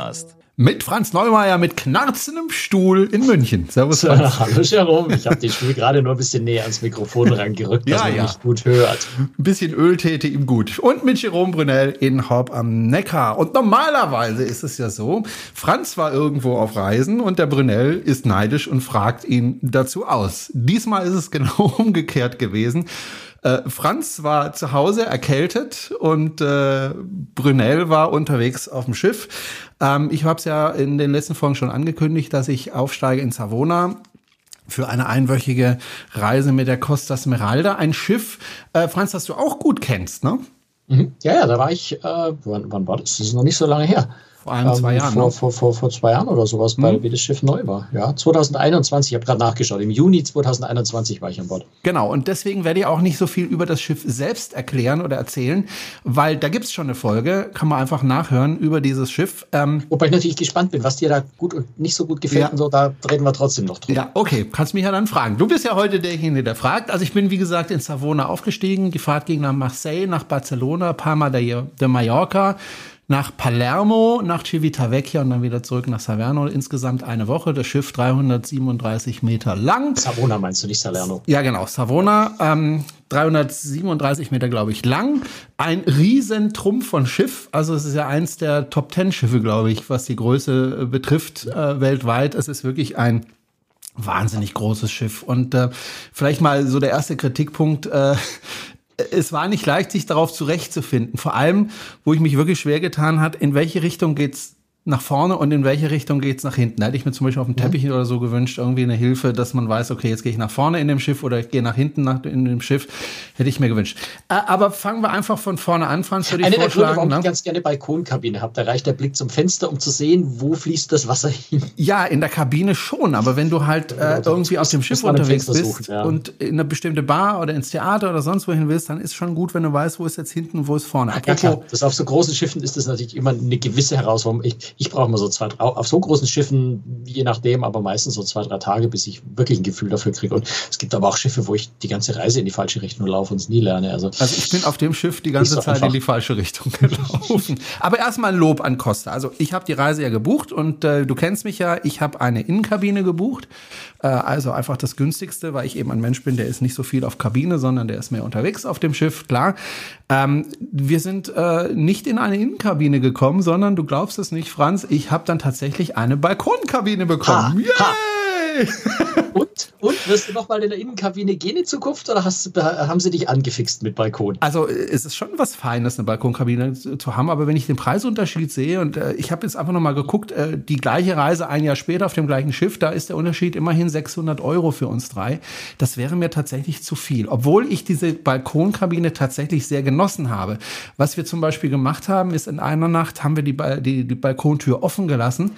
Kreuzfahrt-Podcast. Mit Franz Neumeier mit knarzendem Stuhl in München. Servus. Franz. Hallo Jerome, ich habe den Stuhl gerade nur ein bisschen näher ans Mikrofon rangerückt, dass ja, man ja. mich gut hört. Ein bisschen Öl täte ihm gut. Und mit Jerome Brunel in Horb am Neckar. Und normalerweise ist es ja so, Franz war irgendwo auf Reisen und der Brunel ist neidisch und fragt ihn dazu aus. Diesmal ist es genau umgekehrt gewesen. Äh, Franz war zu Hause erkältet und äh, Brunel war unterwegs auf dem Schiff. Ähm, ich habe es ja in den letzten Folgen schon angekündigt, dass ich aufsteige in Savona für eine einwöchige Reise mit der Costa Smeralda. Ein Schiff, äh, Franz, das du auch gut kennst, ne? Mhm. Ja, ja, da war ich, äh, wann, wann war das? Das ist noch nicht so lange her. Vor einem, zwei ähm, Jahren. Vor, ne? vor, vor, vor zwei Jahren oder sowas, mhm. weil wie das Schiff neu war. Ja, 2021, ich habe gerade nachgeschaut. Im Juni 2021 war ich an Bord. Genau, und deswegen werde ich auch nicht so viel über das Schiff selbst erklären oder erzählen, weil da gibt es schon eine Folge, kann man einfach nachhören über dieses Schiff. Ähm, Wobei ich natürlich gespannt bin, was dir da gut und nicht so gut gefällt ja. und so, da reden wir trotzdem noch drüber. Ja, okay, kannst mich ja dann fragen. Du bist ja heute derjenige, der fragt. Also ich bin, wie gesagt, in Savona aufgestiegen. Die Fahrt ging nach Marseille, nach Barcelona, Palma de, de Mallorca nach Palermo, nach Civitavecchia und dann wieder zurück nach Salerno. Insgesamt eine Woche. Das Schiff 337 Meter lang. Savona meinst du nicht Salerno? Ja, genau. Savona. Ähm, 337 Meter, glaube ich, lang. Ein Riesentrumpf von Schiff. Also es ist ja eins der Top Ten Schiffe, glaube ich, was die Größe äh, betrifft äh, weltweit. Es ist wirklich ein wahnsinnig großes Schiff. Und äh, vielleicht mal so der erste Kritikpunkt. Äh, es war nicht leicht, sich darauf zurechtzufinden. Vor allem, wo ich mich wirklich schwer getan hat, in welche Richtung geht's nach vorne und in welche Richtung geht's nach hinten. Da hätte ich mir zum Beispiel auf dem Teppich ja. oder so gewünscht, irgendwie eine Hilfe, dass man weiß, okay, jetzt gehe ich nach vorne in dem Schiff oder ich gehe nach hinten nach, in dem Schiff. Hätte ich mir gewünscht. Aber fangen wir einfach von vorne an, Franz, würde ich Eine vorschlagen. Der Gründe, warum ne? ich ganz gerne Balkonkabine habe. Da reicht der Blick zum Fenster, um zu sehen, wo fließt das Wasser hin. Ja, in der Kabine schon, aber wenn du halt äh, irgendwie auf dem Schiff unterwegs bist ja. und in eine bestimmte Bar oder ins Theater oder sonst wohin willst, dann ist schon gut, wenn du weißt, wo ist jetzt hinten und wo ist vorne. Apropos, ja, klar. Das auf so großen Schiffen ist das natürlich immer eine gewisse Herausforderung. Ich, ich brauche mal so zwei, auf so großen Schiffen, je nachdem, aber meistens so zwei, drei Tage, bis ich wirklich ein Gefühl dafür kriege. Und es gibt aber auch Schiffe, wo ich die ganze Reise in die falsche Richtung laufe und es nie lerne. Also, also ich bin auf dem Schiff die ganze Zeit in die falsche Richtung gelaufen. aber erstmal Lob an Costa. Also ich habe die Reise ja gebucht und äh, du kennst mich ja, ich habe eine Innenkabine gebucht. Äh, also einfach das günstigste, weil ich eben ein Mensch bin, der ist nicht so viel auf Kabine, sondern der ist mehr unterwegs auf dem Schiff, klar. Ähm, wir sind äh, nicht in eine Innenkabine gekommen, sondern du glaubst es nicht, Franz, ich habe dann tatsächlich eine Balkonkabine bekommen. Ha, ha. Und, und wirst du noch mal in der Innenkabine gehen in Zukunft oder hast, haben sie dich angefixt mit Balkon? Also es ist schon was Feines, eine Balkonkabine zu haben, aber wenn ich den Preisunterschied sehe und äh, ich habe jetzt einfach noch mal geguckt, äh, die gleiche Reise ein Jahr später auf dem gleichen Schiff, da ist der Unterschied immerhin 600 Euro für uns drei. Das wäre mir tatsächlich zu viel, obwohl ich diese Balkonkabine tatsächlich sehr genossen habe. Was wir zum Beispiel gemacht haben, ist in einer Nacht haben wir die, die, die Balkontür offen gelassen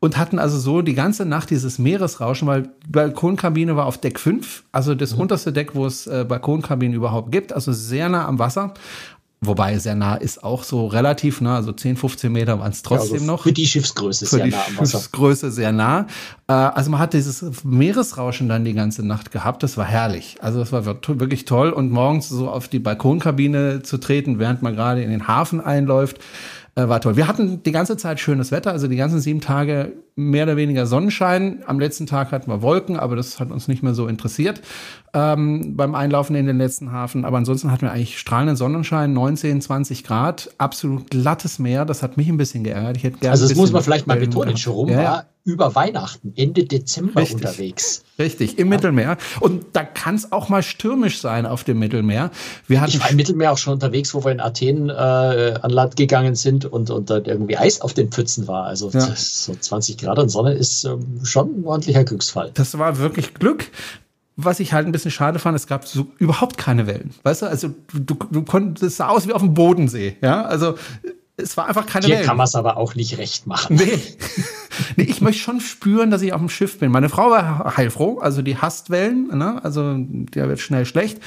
und hatten also so die ganze Nacht dieses Meeresrauschen, weil die Balkonkabine war auf Deck 5, also das mhm. unterste Deck, wo es äh, Balkonkabinen überhaupt gibt, also sehr nah am Wasser. Wobei sehr nah ist auch so relativ nah, also 10, 15 Meter waren es trotzdem ja, also noch. Für die Schiffsgröße für sehr die nah am Wasser. Schiffsgröße sehr nah. Äh, also man hat dieses Meeresrauschen dann die ganze Nacht gehabt. Das war herrlich. Also das war wirklich toll. Und morgens so auf die Balkonkabine zu treten, während man gerade in den Hafen einläuft, äh, war toll. Wir hatten die ganze Zeit schönes Wetter, also die ganzen sieben Tage mehr oder weniger Sonnenschein. Am letzten Tag hatten wir Wolken, aber das hat uns nicht mehr so interessiert ähm, beim Einlaufen in den letzten Hafen. Aber ansonsten hatten wir eigentlich strahlenden Sonnenschein, 19, 20 Grad, absolut glattes Meer. Das hat mich ein bisschen geärgert. Ich hätte gerne also das muss man vielleicht mal betonen. Jerome ja. war über Weihnachten, Ende Dezember Richtig. unterwegs. Richtig, im ja. Mittelmeer. Und da kann es auch mal stürmisch sein auf dem Mittelmeer. Wir hatten ich war im Mittelmeer auch schon unterwegs, wo wir in Athen äh, an Land gegangen sind und, und da irgendwie Eis auf den Pfützen war. Also ja. so 20 Grad und Sonne ist ähm, schon ein ordentlicher Glücksfall. Das war wirklich Glück was ich halt ein bisschen schade fand, es gab so überhaupt keine Wellen. Weißt du, also du, du konntest, es sah aus wie auf dem Bodensee, ja, also es war einfach keine Hier Wellen. kann man es aber auch nicht recht machen. Nee. nee, ich möchte schon spüren, dass ich auf dem Schiff bin. Meine Frau war heilfroh, also die hasst Wellen, ne? also der wird schnell schlecht.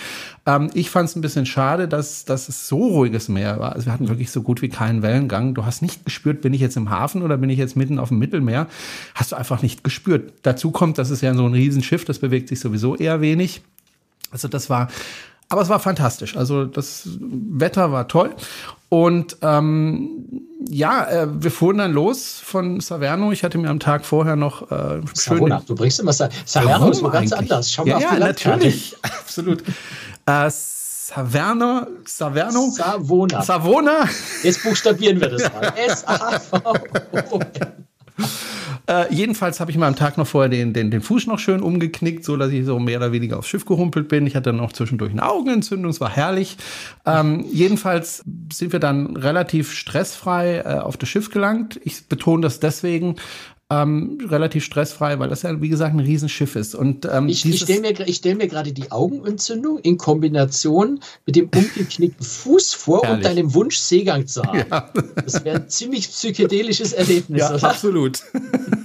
Ähm, ich fand es ein bisschen schade, dass, dass es so ruhiges Meer war. Also wir hatten wirklich so gut wie keinen Wellengang. Du hast nicht gespürt, bin ich jetzt im Hafen oder bin ich jetzt mitten auf dem Mittelmeer. Hast du einfach nicht gespürt. Dazu kommt, dass es ja so ein Riesenschiff, das bewegt sich sowieso eher wenig. Also das war aber es war fantastisch. Also das Wetter war toll. Und ähm, ja, äh, wir fuhren dann los von Saverno. Ich hatte mir am Tag vorher noch äh, Savona. Du bringst immer Sa Salerno ist ganz anders. Schau mal ja, auf die ja, natürlich, absolut. Äh, Saverno, Saverno, Savona. Savona. Jetzt buchstabieren wir das mal. S A V O N. Äh, jedenfalls habe ich mir am Tag noch vorher den, den, den Fuß noch schön umgeknickt, so dass ich so mehr oder weniger aufs Schiff gehumpelt bin. Ich hatte dann auch zwischendurch eine Augenentzündung, es war herrlich. Ähm, jedenfalls sind wir dann relativ stressfrei äh, auf das Schiff gelangt. Ich betone das deswegen, ähm, relativ stressfrei, weil das ja, wie gesagt, ein Riesenschiff ist. Und, ähm, ich ich stelle mir, stell mir gerade die Augenentzündung in Kombination mit dem umgeknickten Fuß vor Herrlich. und deinem Wunsch, Seegang zu haben. Ja. Das wäre ein ziemlich psychedelisches Erlebnis, ja, oder? Absolut.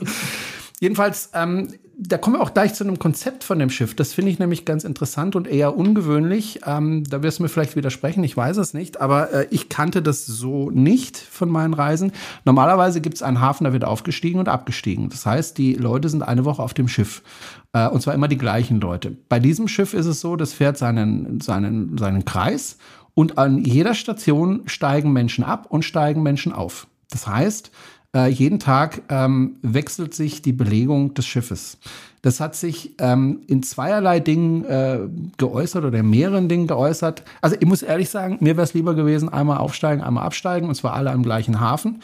Jedenfalls, ähm, da kommen wir auch gleich zu einem Konzept von dem Schiff. Das finde ich nämlich ganz interessant und eher ungewöhnlich. Ähm, da wirst du mir vielleicht widersprechen, ich weiß es nicht, aber äh, ich kannte das so nicht von meinen Reisen. Normalerweise gibt es einen Hafen, da wird aufgestiegen und abgestiegen. Das heißt, die Leute sind eine Woche auf dem Schiff. Äh, und zwar immer die gleichen Leute. Bei diesem Schiff ist es so, das fährt seinen, seinen, seinen Kreis und an jeder Station steigen Menschen ab und steigen Menschen auf. Das heißt, äh, jeden Tag ähm, wechselt sich die Belegung des Schiffes. Das hat sich ähm, in zweierlei Dingen äh, geäußert oder in mehreren Dingen geäußert. Also ich muss ehrlich sagen, mir wäre es lieber gewesen, einmal aufsteigen, einmal absteigen und zwar alle am gleichen Hafen.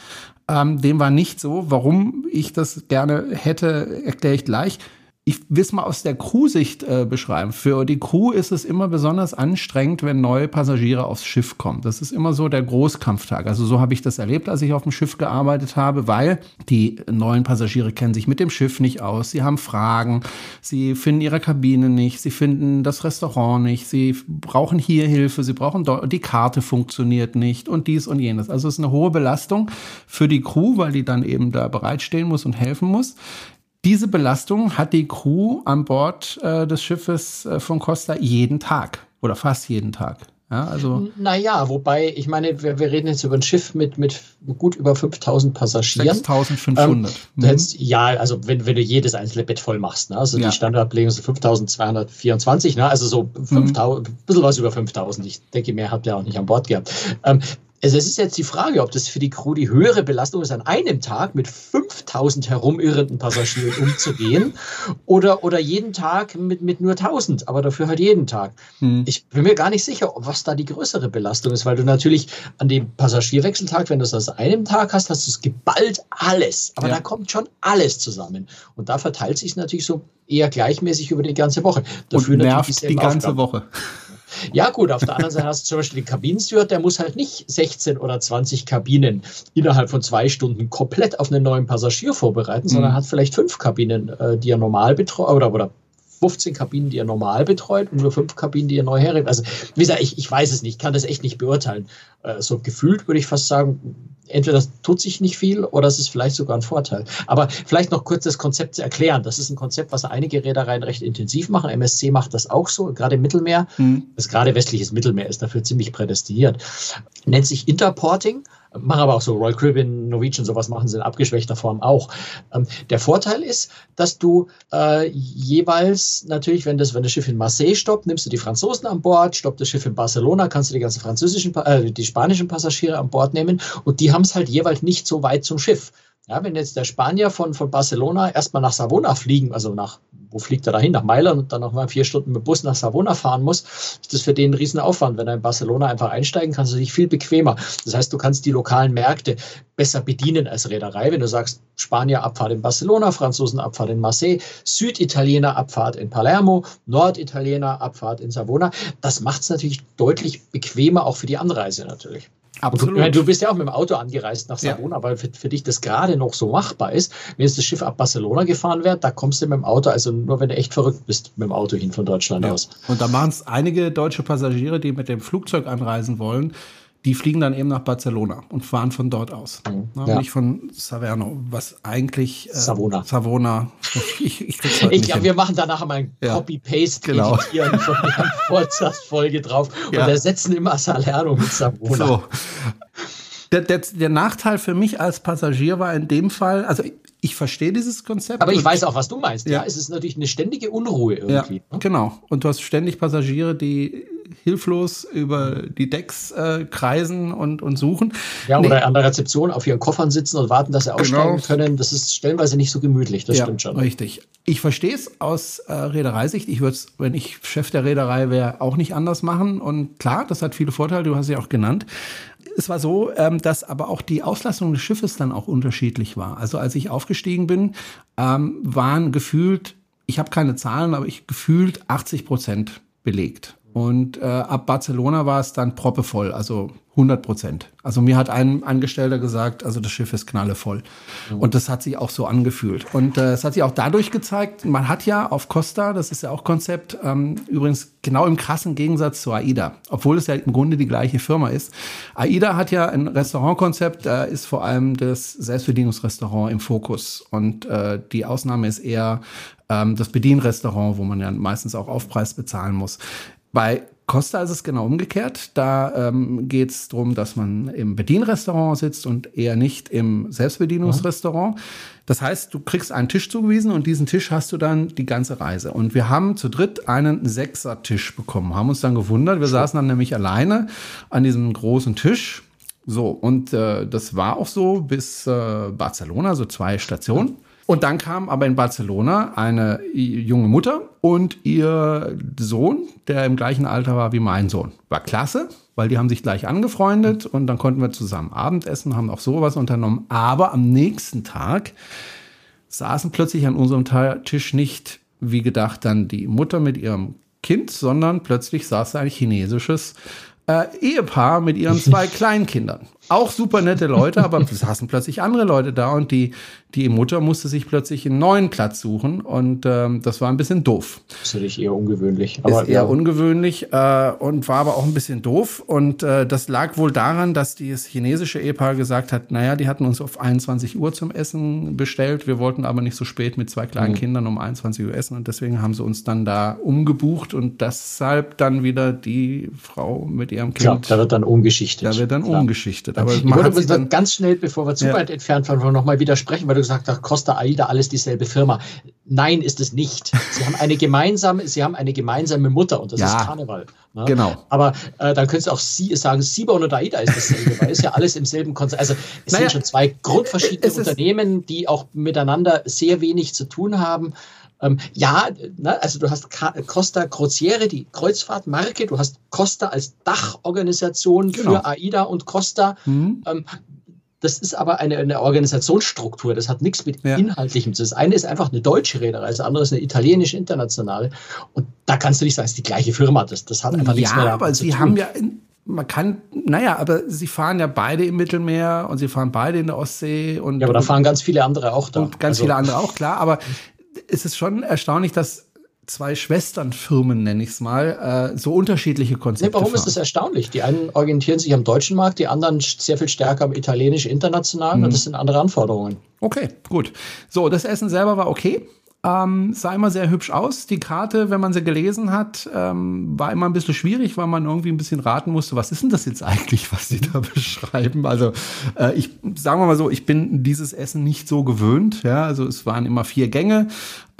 Ähm, dem war nicht so. Warum ich das gerne hätte, erkläre ich gleich ich will es mal aus der Crew-Sicht äh, beschreiben. Für die Crew ist es immer besonders anstrengend, wenn neue Passagiere aufs Schiff kommen. Das ist immer so der Großkampftag. Also so habe ich das erlebt, als ich auf dem Schiff gearbeitet habe, weil die neuen Passagiere kennen sich mit dem Schiff nicht aus. Sie haben Fragen, sie finden ihre Kabine nicht, sie finden das Restaurant nicht, sie brauchen hier Hilfe, sie brauchen dort, die Karte funktioniert nicht und dies und jenes. Also es ist eine hohe Belastung für die Crew, weil die dann eben da bereitstehen muss und helfen muss. Diese Belastung hat die Crew an Bord äh, des Schiffes äh, von Costa jeden Tag oder fast jeden Tag. Ja, also naja, wobei, ich meine, wir, wir, reden jetzt über ein Schiff mit, mit gut über 5000 Passagieren. 6500. Ähm, mhm. ja, also wenn, wenn du jedes einzelne Bett voll machst. Ne? Also ja. die Standardbelegung ist 5224, ne? also so 5000, mhm. ein bisschen was über 5000. Ich denke, mehr habt ihr auch nicht an Bord gehabt. Ähm, also es ist jetzt die Frage, ob das für die Crew die höhere Belastung ist, an einem Tag mit 5000 herumirrenden Passagieren umzugehen oder, oder jeden Tag mit, mit nur 1000, aber dafür halt jeden Tag. Hm. Ich bin mir gar nicht sicher, was da die größere Belastung ist, weil du natürlich an dem Passagierwechseltag, wenn du es an einem Tag hast, hast du es geballt alles. Aber ja. da kommt schon alles zusammen. Und da verteilt sich es natürlich so eher gleichmäßig über die ganze Woche. Dafür Und nervt die ganze Aufgaben. Woche. Ja, gut, auf der anderen Seite hast du zum Beispiel den Kabinensteward, der muss halt nicht 16 oder 20 Kabinen innerhalb von zwei Stunden komplett auf einen neuen Passagier vorbereiten, mhm. sondern hat vielleicht fünf Kabinen, äh, die er normal betreut oder, oder 15 Kabinen, die er normal betreut und nur fünf Kabinen, die er neu herrichtet. Also, wie gesagt, ich, ich weiß es nicht, kann das echt nicht beurteilen. Äh, so gefühlt würde ich fast sagen, entweder das tut sich nicht viel oder es ist vielleicht sogar ein Vorteil. Aber vielleicht noch kurz das Konzept zu erklären. Das ist ein Konzept, was einige Reedereien recht intensiv machen. MSC macht das auch so, gerade im Mittelmeer. Mhm. Das gerade westliches Mittelmeer ist dafür ziemlich prädestiniert. Nennt sich Interporting machen aber auch so Royal Caribbean, Norwegian, sowas machen sie in abgeschwächter Form auch. Ähm, der Vorteil ist, dass du äh, jeweils natürlich, wenn das, wenn das Schiff in Marseille stoppt, nimmst du die Franzosen an Bord, stoppt das Schiff in Barcelona, kannst du die ganzen französischen, äh, die spanischen Passagiere an Bord nehmen und die haben es halt jeweils nicht so weit zum Schiff. Ja, wenn jetzt der Spanier von, von Barcelona erstmal nach Savona fliegen, also nach, wo fliegt er dahin? Nach Mailand und dann nochmal vier Stunden mit Bus nach Savona fahren muss, ist das für den ein Riesenaufwand. Wenn er in Barcelona einfach einsteigen kannst du dich viel bequemer. Das heißt, du kannst die lokalen Märkte besser bedienen als Reederei. Wenn du sagst, Spanier Abfahrt in Barcelona, Franzosen Abfahrt in Marseille, Süditaliener Abfahrt in Palermo, Norditaliener Abfahrt in Savona, das macht es natürlich deutlich bequemer, auch für die Anreise natürlich. Absolut. Du, du, bist ja auch mit dem Auto angereist nach Savona, ja. weil für, für, dich das gerade noch so machbar ist. Wenn jetzt das Schiff ab Barcelona gefahren wird, da kommst du mit dem Auto, also nur wenn du echt verrückt bist, mit dem Auto hin von Deutschland ja. aus. Und da machen es einige deutsche Passagiere, die mit dem Flugzeug anreisen wollen, die fliegen dann eben nach Barcelona und fahren von dort aus. Mhm, ne? ja. Nicht von Saverno, was eigentlich äh, Savona. Savona. Ich, ich, halt ich glaube, wir machen danach mal ein ja. Copy-Paste genau. editieren von der Vorsatzfolge drauf ja. und ersetzen immer Salerno mit Savona. So. Der, der, der, Nachteil für mich als Passagier war in dem Fall, also ich, ich verstehe dieses Konzept. Aber ich weiß auch, was du meinst. Ja, ja es ist natürlich eine ständige Unruhe irgendwie. Ja, ne? genau. Und du hast ständig Passagiere, die hilflos über die Decks äh, kreisen und, und suchen. Ja, oder nee. an der Rezeption auf ihren Koffern sitzen und warten, dass sie aussteigen genau. können. Das ist stellenweise nicht so gemütlich, das ja, stimmt schon. Richtig. Ich verstehe es aus äh, Reedereisicht. Ich würde es, wenn ich Chef der Reederei wäre, auch nicht anders machen. Und klar, das hat viele Vorteile, du hast sie auch genannt. Es war so, ähm, dass aber auch die Auslastung des Schiffes dann auch unterschiedlich war. Also als ich aufgestiegen bin, ähm, waren gefühlt, ich habe keine Zahlen, aber ich gefühlt 80 Prozent belegt. Und äh, ab Barcelona war es dann proppevoll, also 100 Prozent. Also mir hat ein Angestellter gesagt, also das Schiff ist knallevoll. Mhm. Und das hat sich auch so angefühlt. Und äh, es hat sich auch dadurch gezeigt, man hat ja auf Costa, das ist ja auch Konzept, ähm, übrigens genau im krassen Gegensatz zu AIDA, obwohl es ja im Grunde die gleiche Firma ist. AIDA hat ja ein Restaurantkonzept, da ist vor allem das Selbstbedienungsrestaurant im Fokus. Und äh, die Ausnahme ist eher ähm, das Bedienrestaurant, wo man ja meistens auch Aufpreis bezahlen muss. Bei Costa ist es genau umgekehrt. Da ähm, geht es darum, dass man im Bedienrestaurant sitzt und eher nicht im Selbstbedienungsrestaurant. Das heißt, du kriegst einen Tisch zugewiesen und diesen Tisch hast du dann die ganze Reise. Und wir haben zu dritt einen Sechser-Tisch bekommen, haben uns dann gewundert. Wir saßen dann nämlich alleine an diesem großen Tisch. So, und äh, das war auch so bis äh, Barcelona, so zwei Stationen. Und dann kam aber in Barcelona eine junge Mutter und ihr Sohn, der im gleichen Alter war wie mein Sohn. War klasse, weil die haben sich gleich angefreundet und dann konnten wir zusammen Abendessen, haben auch sowas unternommen. Aber am nächsten Tag saßen plötzlich an unserem Tisch nicht, wie gedacht, dann die Mutter mit ihrem Kind, sondern plötzlich saß ein chinesisches äh, Ehepaar mit ihren zwei Kleinkindern auch super nette Leute, aber es saßen plötzlich andere Leute da und die, die Mutter musste sich plötzlich einen neuen Platz suchen und ähm, das war ein bisschen doof. Das ist natürlich eher ungewöhnlich. Aber, ist eher ja. ungewöhnlich äh, und war aber auch ein bisschen doof und äh, das lag wohl daran, dass dieses chinesische Ehepaar gesagt hat, naja, die hatten uns auf 21 Uhr zum Essen bestellt, wir wollten aber nicht so spät mit zwei kleinen mhm. Kindern um 21 Uhr essen und deswegen haben sie uns dann da umgebucht und deshalb dann wieder die Frau mit ihrem Kind. Klar, da wird dann umgeschichtet. Da wird dann Klar. umgeschichtet. Aber ich würde dann, ganz schnell, bevor wir zu ja. weit entfernt waren, nochmal widersprechen, weil du gesagt hast, Costa Aida, alles dieselbe Firma. Nein, ist es nicht. Sie haben eine gemeinsame, sie haben eine gemeinsame Mutter und das ja, ist Karneval. Ne? Genau. Aber äh, dann könntest du auch Sie sagen, Sibon oder Aida ist dasselbe, weil es ja alles im selben Konzert. Also es naja, sind schon zwei grundverschiedene Unternehmen, die auch miteinander sehr wenig zu tun haben. Ähm, ja, ne, also du hast Costa Crociere, die Kreuzfahrtmarke, du hast Costa als Dachorganisation genau. für AIDA und Costa. Mhm. Ähm, das ist aber eine, eine Organisationsstruktur, das hat nichts mit ja. Inhaltlichem zu tun. Das eine ist einfach eine deutsche Reederei, das andere ist eine italienische internationale. Und da kannst du nicht sagen, es ist die gleiche Firma. Das, das hat einfach ja, nichts mehr Ja, aber sie tun. haben ja, man kann, naja, aber sie fahren ja beide im Mittelmeer und sie fahren beide in der Ostsee. Und, ja, aber da fahren ganz viele andere auch da. Und ganz also, viele andere auch, klar. Aber ist es schon erstaunlich, dass zwei Schwesternfirmen, nenne ich es mal, äh, so unterschiedliche Konzepte. Nee, warum fahren. ist das erstaunlich? Die einen orientieren sich am deutschen Markt, die anderen sehr viel stärker am italienisch-internationalen mhm. und das sind andere Anforderungen. Okay, gut. So, das Essen selber war okay. Ähm, sah immer sehr hübsch aus. Die Karte, wenn man sie gelesen hat, ähm, war immer ein bisschen schwierig, weil man irgendwie ein bisschen raten musste, was ist denn das jetzt eigentlich, was sie da beschreiben? Also äh, ich sagen wir mal so, ich bin dieses Essen nicht so gewöhnt. Ja, also es waren immer vier Gänge,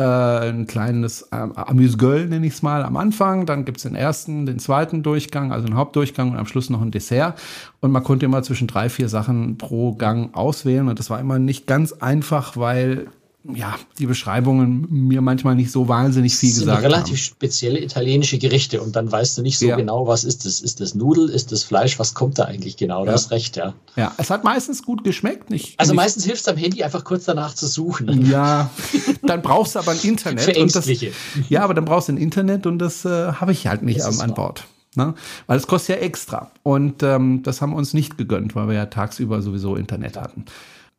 äh, ein kleines äh, Amüsgöl nenne ich es mal am Anfang. Dann gibt's den ersten, den zweiten Durchgang, also einen Hauptdurchgang und am Schluss noch ein Dessert. Und man konnte immer zwischen drei, vier Sachen pro Gang auswählen. Und das war immer nicht ganz einfach, weil ja, die Beschreibungen mir manchmal nicht so wahnsinnig viel gesagt haben. relativ spezielle italienische Gerichte und dann weißt du nicht so ja. genau, was ist das? Ist das Nudel? Ist das Fleisch? Was kommt da eigentlich genau? Du ja. hast recht, ja. Ja, es hat meistens gut geschmeckt. Nicht, also meistens hilft es am Handy einfach kurz danach zu suchen. Ja, dann brauchst du aber ein Internet. Für Ängstliche. Das, ja, aber dann brauchst du ein Internet und das äh, habe ich halt nicht an, an Bord. Ne? Weil es kostet ja extra. Und ähm, das haben wir uns nicht gegönnt, weil wir ja tagsüber sowieso Internet hatten.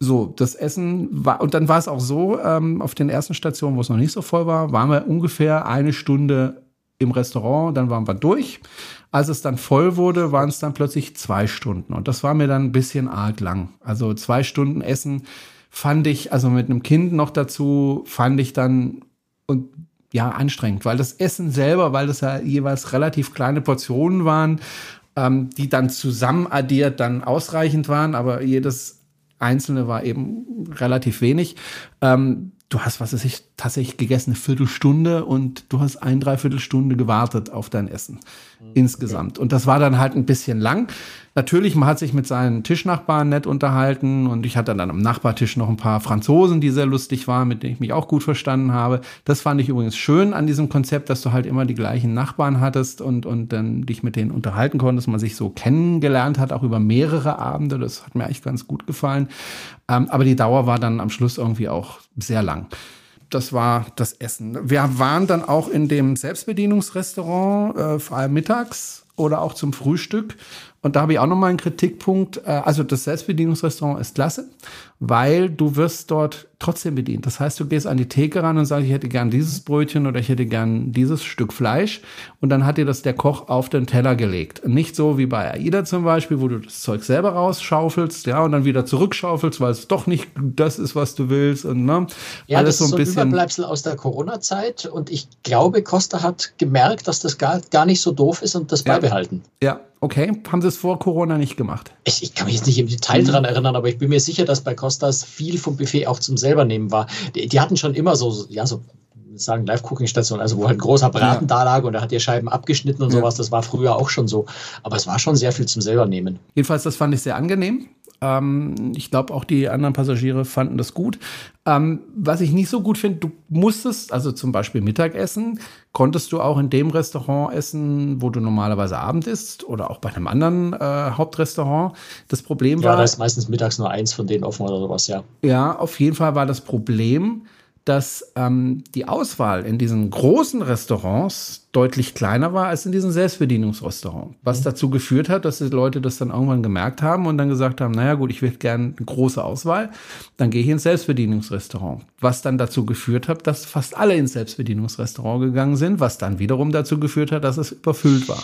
So, das Essen war, und dann war es auch so, ähm, auf den ersten Stationen, wo es noch nicht so voll war, waren wir ungefähr eine Stunde im Restaurant, dann waren wir durch. Als es dann voll wurde, waren es dann plötzlich zwei Stunden. Und das war mir dann ein bisschen arg lang. Also zwei Stunden Essen fand ich, also mit einem Kind noch dazu, fand ich dann und ja anstrengend, weil das Essen selber, weil das ja jeweils relativ kleine Portionen waren, ähm, die dann zusammen addiert dann ausreichend waren, aber jedes Einzelne war eben relativ wenig. Ähm, du hast, was weiß ich, tatsächlich gegessen eine Viertelstunde und du hast ein, dreiviertel Stunde gewartet auf dein Essen. Insgesamt. Und das war dann halt ein bisschen lang. Natürlich, man hat sich mit seinen Tischnachbarn nett unterhalten und ich hatte dann am Nachbartisch noch ein paar Franzosen, die sehr lustig waren, mit denen ich mich auch gut verstanden habe. Das fand ich übrigens schön an diesem Konzept, dass du halt immer die gleichen Nachbarn hattest und, und dann dich mit denen unterhalten konntest, man sich so kennengelernt hat, auch über mehrere Abende. Das hat mir eigentlich ganz gut gefallen. Ähm, aber die Dauer war dann am Schluss irgendwie auch sehr lang das war das Essen. Wir waren dann auch in dem Selbstbedienungsrestaurant, äh, vor allem mittags oder auch zum Frühstück. Und da habe ich auch nochmal einen Kritikpunkt. Äh, also das Selbstbedienungsrestaurant ist klasse, weil du wirst dort trotzdem bedient. Das heißt, du gehst an die Theke ran und sagst, ich hätte gern dieses Brötchen oder ich hätte gern dieses Stück Fleisch. Und dann hat dir das der Koch auf den Teller gelegt. Nicht so wie bei AIDA zum Beispiel, wo du das Zeug selber rausschaufelst, ja, und dann wieder zurückschaufelst, weil es doch nicht das ist, was du willst. Und, ne, ja, alles das so ein so ein Überbleibsel aus der Corona-Zeit. Und ich glaube, Costa hat gemerkt, dass das gar, gar nicht so doof ist und das ja. beibehalten. Ja, Okay, haben sie es vor Corona nicht gemacht? Ich, ich, kann mich jetzt nicht im Detail dran erinnern, aber ich bin mir sicher, dass bei Costas viel vom Buffet auch zum selber nehmen war. Die, die hatten schon immer so, ja, so sagen Live-Cooking-Station, also wo halt ein großer Braten ja. da lag und er hat die Scheiben abgeschnitten und ja. sowas. Das war früher auch schon so. Aber es war schon sehr viel zum selber nehmen. Jedenfalls, das fand ich sehr angenehm. Ähm, ich glaube, auch die anderen Passagiere fanden das gut. Ähm, was ich nicht so gut finde, du musstest, also zum Beispiel Mittagessen, konntest du auch in dem Restaurant essen, wo du normalerweise Abend isst oder auch bei einem anderen äh, Hauptrestaurant. Das Problem ja, war. Ja, da ist meistens mittags nur eins von denen offen oder sowas, ja. Ja, auf jeden Fall war das Problem, dass ähm, die Auswahl in diesen großen Restaurants deutlich kleiner war als in diesem Selbstbedienungsrestaurant. Was mhm. dazu geführt hat, dass die Leute das dann irgendwann gemerkt haben und dann gesagt haben, naja gut, ich will gerne eine große Auswahl, dann gehe ich ins Selbstbedienungsrestaurant. Was dann dazu geführt hat, dass fast alle ins Selbstbedienungsrestaurant gegangen sind, was dann wiederum dazu geführt hat, dass es überfüllt war.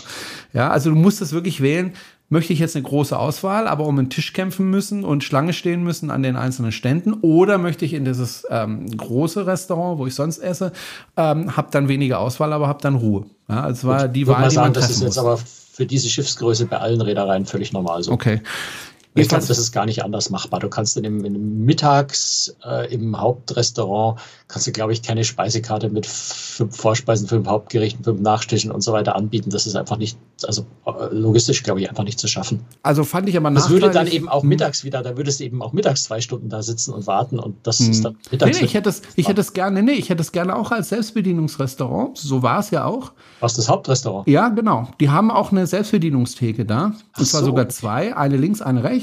Ja, also du musst es wirklich wählen, möchte ich jetzt eine große Auswahl, aber um einen Tisch kämpfen müssen und Schlange stehen müssen an den einzelnen Ständen? Oder möchte ich in dieses ähm, große Restaurant, wo ich sonst esse, ähm, habe dann weniger Auswahl, aber habe dann Ruhe? Ja, es war die Wahl, die man sagen, Das ist jetzt muss. aber für diese Schiffsgröße bei allen Reedereien völlig normal so. Okay. Ich glaube, das ist gar nicht anders machbar. Du kannst in dem, in dem Mittags äh, im Hauptrestaurant kannst du, glaube ich, keine Speisekarte mit fünf Vorspeisen, fünf Hauptgerichten, fünf Nachstichen und so weiter anbieten. Das ist einfach nicht, also äh, logistisch, glaube ich, einfach nicht zu schaffen. Also fand ich aber Das würde dann eben auch hm. mittags wieder, da würdest du eben auch mittags zwei Stunden da sitzen und warten und das hm. ist dann mittags. Nee, ich hätte es, ich hätte es gerne, nee, ich hätte es gerne auch als Selbstbedienungsrestaurant. So war es ja auch. Was das Hauptrestaurant? Ja, genau. Die haben auch eine Selbstbedienungstheke da. Und zwar so. sogar zwei, eine links, eine rechts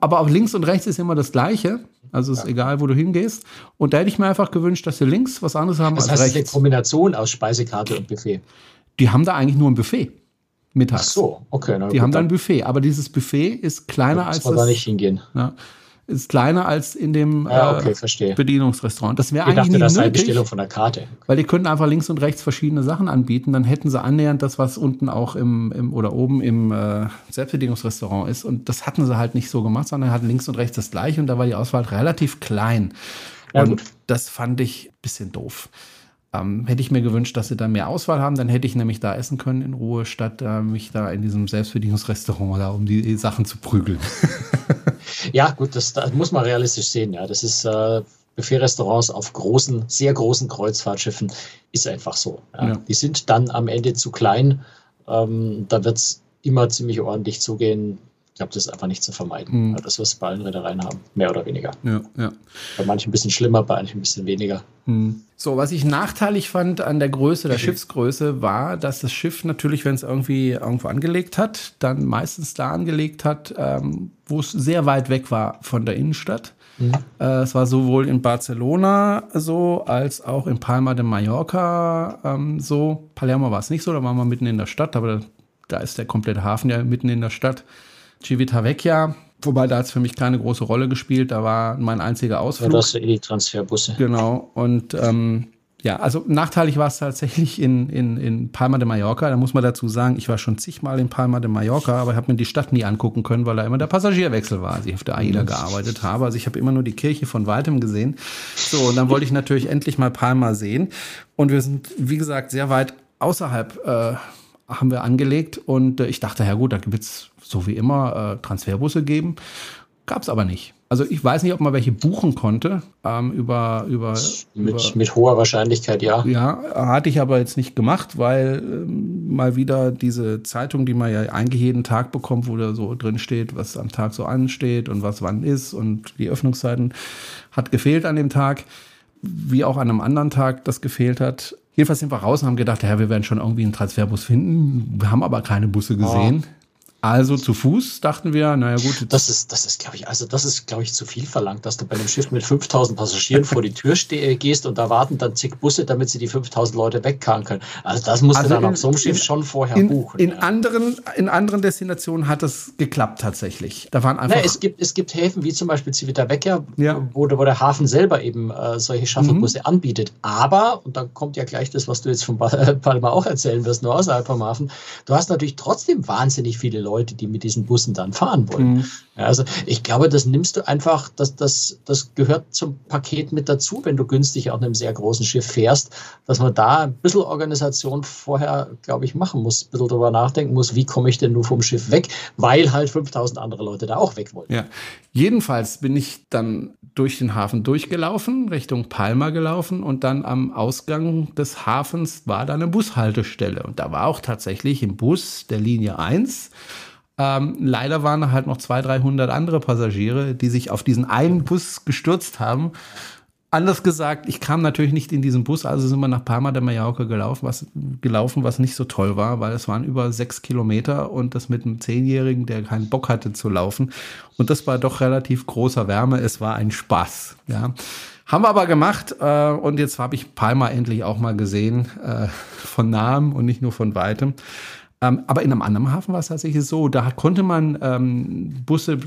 aber auch links und rechts ist immer das Gleiche. Also ist ja. egal, wo du hingehst. Und da hätte ich mir einfach gewünscht, dass sie links was anderes haben das als heißt, rechts. Das ist eine Kombination aus Speisekarte und Buffet. Die haben da eigentlich nur ein Buffet. Mittags. Ach so, okay. die haben da ein Buffet, aber dieses Buffet ist kleiner als das. da nicht hingehen. Ja, ist kleiner als in dem ja, okay, äh, Bedienungsrestaurant. Das wäre eigentlich dachte, das nötig, Bestellung von der Karte. Weil die könnten einfach links und rechts verschiedene Sachen anbieten. Dann hätten sie annähernd das, was unten auch im, im oder oben im äh, Selbstbedienungsrestaurant ist. Und das hatten sie halt nicht so gemacht, sondern hatten links und rechts das gleiche und da war die Auswahl relativ klein. Ja, und gut. das fand ich ein bisschen doof. Ähm, hätte ich mir gewünscht, dass sie da mehr Auswahl haben, dann hätte ich nämlich da essen können in Ruhe, statt äh, mich da in diesem Selbstbedienungsrestaurant da um die Sachen zu prügeln. ja, gut, das, das, muss man realistisch sehen. Ja, das ist äh, Buffet-Restaurants auf großen, sehr großen Kreuzfahrtschiffen ist einfach so. Ja. Ja. Die sind dann am Ende zu klein. Ähm, da wird es immer ziemlich ordentlich zugehen. Ich glaube, das ist einfach nicht zu vermeiden. Mhm. Das, was bei allen Reedereien haben, mehr oder weniger. Ja, ja. Bei manchen ein bisschen schlimmer, bei manchen ein bisschen weniger. Mhm. So, was ich nachteilig fand an der Größe, der mhm. Schiffsgröße, war, dass das Schiff natürlich, wenn es irgendwie irgendwo angelegt hat, dann meistens da angelegt hat, ähm, wo es sehr weit weg war von der Innenstadt. Mhm. Äh, es war sowohl in Barcelona so, als auch in Palma de Mallorca ähm, so. Palermo war es nicht so, da waren wir mitten in der Stadt, aber da ist der komplette Hafen ja mitten in der Stadt. Civitavecchia, wobei da hat es für mich keine große Rolle gespielt. Da war mein einziger Ausflug. Ja, das eh die Transferbusse. Genau. Und ähm, ja, also nachteilig war es tatsächlich in, in, in Palma de Mallorca. Da muss man dazu sagen, ich war schon zigmal in Palma de Mallorca, aber ich habe mir die Stadt nie angucken können, weil da immer der Passagierwechsel war, als ich auf der AIDA gearbeitet habe. Also ich habe immer nur die Kirche von weitem gesehen. So, und dann wollte ich natürlich endlich mal Palma sehen. Und wir sind, wie gesagt, sehr weit außerhalb äh, haben wir angelegt. Und äh, ich dachte, ja gut, da gibt es so wie immer äh, Transferbusse geben. Gab es aber nicht. Also ich weiß nicht, ob man welche buchen konnte ähm, über, über, mit, über, mit hoher Wahrscheinlichkeit, ja. Ja, hatte ich aber jetzt nicht gemacht, weil ähm, mal wieder diese Zeitung, die man ja eigentlich jeden Tag bekommt, wo da so drin steht, was am Tag so ansteht und was wann ist und die Öffnungszeiten, hat gefehlt an dem Tag, wie auch an einem anderen Tag das gefehlt hat. Jedenfalls sind wir raus und haben gedacht, ja, wir werden schon irgendwie einen Transferbus finden. Wir haben aber keine Busse gesehen. Oh. Also zu Fuß dachten wir, naja gut. Das ist, das ist, glaube ich, also das ist, glaube ich, zu viel verlangt, dass du bei einem Schiff mit 5000 Passagieren vor die Tür gehst und da warten dann zig Busse, damit sie die 5000 Leute wegkarren können. Also das musst also du dann in, auf so einem Schiff in, schon vorher in, buchen. In, ja. anderen, in anderen Destinationen hat das geklappt tatsächlich. Da waren einfach. Na, es, gibt, es gibt Häfen wie zum Beispiel Civitavecchia, ja. wo, wo der Hafen selber eben äh, solche Shuttlebusse mhm. anbietet. Aber, und dann kommt ja gleich das, was du jetzt von Palma auch erzählen wirst, nur außerhalb vom Hafen, du hast natürlich trotzdem wahnsinnig viele Leute, Leute, die mit diesen Bussen dann fahren wollen. Mhm. Also ich glaube, das nimmst du einfach, das, das, das gehört zum Paket mit dazu, wenn du günstig auf einem sehr großen Schiff fährst, dass man da ein bisschen Organisation vorher, glaube ich, machen muss, ein bisschen darüber nachdenken muss, wie komme ich denn nur vom Schiff weg, weil halt 5000 andere Leute da auch weg wollen. Ja, jedenfalls bin ich dann durch den Hafen durchgelaufen, Richtung Palma gelaufen und dann am Ausgang des Hafens war da eine Bushaltestelle. Und da war auch tatsächlich im Bus der Linie 1 ähm, leider waren halt noch 200, 300 andere Passagiere, die sich auf diesen einen Bus gestürzt haben. Anders gesagt, ich kam natürlich nicht in diesen Bus, also sind wir nach Palma de Mallorca gelaufen, was, gelaufen, was nicht so toll war, weil es waren über sechs Kilometer und das mit einem Zehnjährigen, der keinen Bock hatte zu laufen. Und das war doch relativ großer Wärme. Es war ein Spaß, ja. Haben wir aber gemacht äh, und jetzt habe ich Palma endlich auch mal gesehen, äh, von nahem und nicht nur von weitem. Ähm, aber in einem anderen Hafen war es tatsächlich so, da konnte man ähm, Busse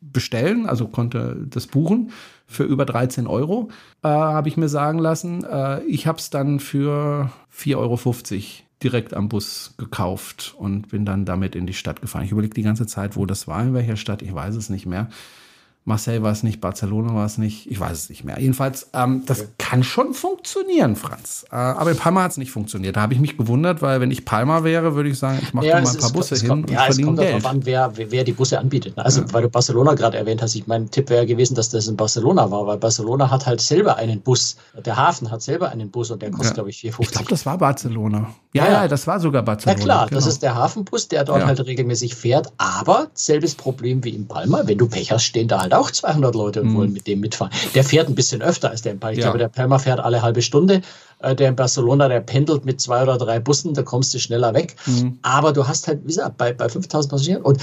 bestellen, also konnte das buchen für über 13 Euro, äh, habe ich mir sagen lassen. Äh, ich habe es dann für 4,50 Euro direkt am Bus gekauft und bin dann damit in die Stadt gefahren. Ich überlege die ganze Zeit, wo das war, in welcher Stadt, ich weiß es nicht mehr. Marseille war es nicht, Barcelona war es nicht, ich weiß es nicht mehr. Jedenfalls, ähm, das okay. kann schon funktionieren, Franz. Äh, aber in Palma hat es nicht funktioniert. Da habe ich mich gewundert, weil wenn ich Palma wäre, würde ich sagen, ich mache ja, mal ein paar Busse hin kommt, und ja, verdiene Geld. Ja, es kommt darauf an, wer, wer die Busse anbietet. Ne? Also, ja. weil du Barcelona gerade erwähnt hast, ich mein Tipp wäre gewesen, dass das in Barcelona war, weil Barcelona hat halt selber einen Bus. Der Hafen hat selber einen Bus und der kostet, ja. glaube ich, 4,50. Ich glaube, das war Barcelona. Ja, ja, das war sogar Barcelona. Ja, klar, genau. das ist der Hafenbus, der dort halt regelmäßig fährt. Aber selbes Problem wie in Palma. Wenn du Pech hast, stehen da halt auch 200 Leute und mhm. wollen mit dem mitfahren. Der fährt ein bisschen öfter als der in Palma. Ich ja. glaube, der Palma fährt alle halbe Stunde. Äh, der in Barcelona, der pendelt mit zwei oder drei Bussen, da kommst du schneller weg. Mhm. Aber du hast halt, wie gesagt, bei, bei 5000 Passagieren und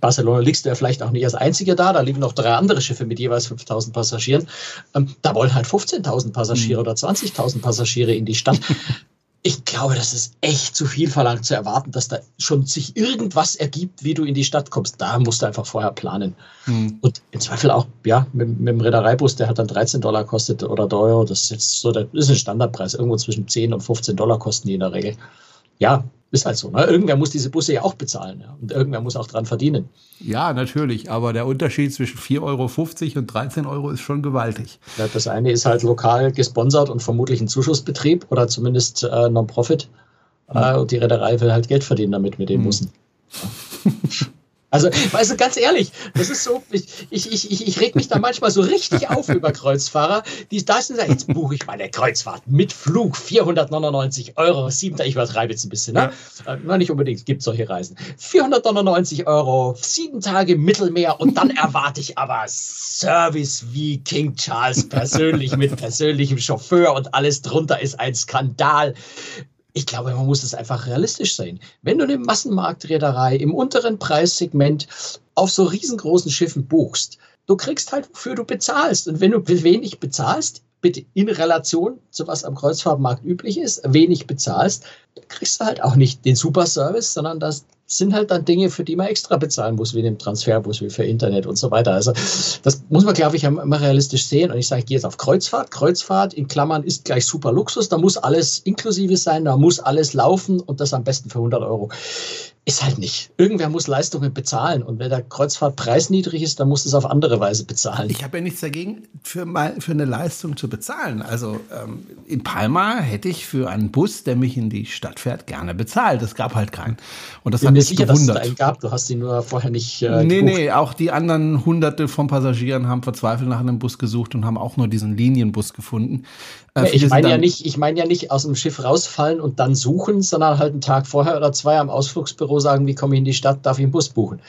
Barcelona liegst du ja vielleicht auch nicht als Einziger da, da liegen noch drei andere Schiffe mit jeweils 5000 Passagieren. Ähm, da wollen halt 15.000 Passagiere mhm. oder 20.000 Passagiere in die Stadt. ich glaube, das ist echt zu viel verlangt zu erwarten, dass da schon sich irgendwas ergibt, wie du in die Stadt kommst. Da musst du einfach vorher planen. Mhm. Und im Zweifel auch, ja, mit, mit dem Reedereibus, der hat dann 13 Dollar kostet oder Euro. Das ist jetzt so, das ist ein Standardpreis. Irgendwo zwischen 10 und 15 Dollar kosten die in der Regel. Ja, ist halt so. Ne? Irgendwer muss diese Busse ja auch bezahlen. Ja? Und irgendwer muss auch dran verdienen. Ja, natürlich. Aber der Unterschied zwischen 4,50 Euro und 13 Euro ist schon gewaltig. Ja, das eine ist halt lokal gesponsert und vermutlich ein Zuschussbetrieb oder zumindest äh, Non-Profit. Mhm. Äh, und die Reederei will halt Geld verdienen damit mit den mhm. Bussen. Ja. Also, weißt du, ganz ehrlich, das ist so, ich, ich, ich, ich reg mich da manchmal so richtig auf über Kreuzfahrer. Die, da ist jetzt buche ich meine Kreuzfahrt mit Flug, 499 Euro, sieben, ich übertreibe jetzt ein bisschen, ne? Ja. Äh, nicht unbedingt, es gibt solche Reisen. 499 Euro, sieben Tage Mittelmeer und dann erwarte ich aber Service wie King Charles persönlich mit persönlichem Chauffeur und alles drunter ist ein Skandal ich glaube, man muss es einfach realistisch sehen. Wenn du eine Massenmarktreederei im unteren Preissegment auf so riesengroßen Schiffen buchst, du kriegst halt, wofür du bezahlst. Und wenn du wenig bezahlst, bitte in Relation zu was am Kreuzfahrtmarkt üblich ist, wenig bezahlst, kriegst du halt auch nicht den Superservice, sondern das sind halt dann Dinge, für die man extra bezahlen muss, wie dem Transferbus, wie für Internet und so weiter. Also das muss man, glaube ich, immer realistisch sehen. Und ich sage, ich gehe jetzt auf Kreuzfahrt. Kreuzfahrt in Klammern ist gleich super Luxus. Da muss alles inklusive sein, da muss alles laufen und das am besten für 100 Euro. Ist halt nicht. Irgendwer muss Leistungen bezahlen und wenn der Kreuzfahrtpreis niedrig ist, dann muss es auf andere Weise bezahlen. Ich habe ja nichts dagegen, für, mal, für eine Leistung zu bezahlen. Also ähm, in Palma hätte ich für einen Bus, der mich in die Stadt fährt, gerne bezahlt. Es gab halt keinen. Und das Bin hat mir mich sicher, gewundert. dass es da einen gab. Du hast ihn nur vorher nicht äh, Nee, gebucht. nee, auch die anderen Hunderte von Passagieren haben verzweifelt nach einem Bus gesucht und haben auch nur diesen Linienbus gefunden. Äh, Nee, ich meine ja nicht, ich meine ja nicht aus dem Schiff rausfallen und dann suchen, sondern halt einen Tag vorher oder zwei am Ausflugsbüro sagen, wie komme ich in die Stadt, darf ich einen Bus buchen.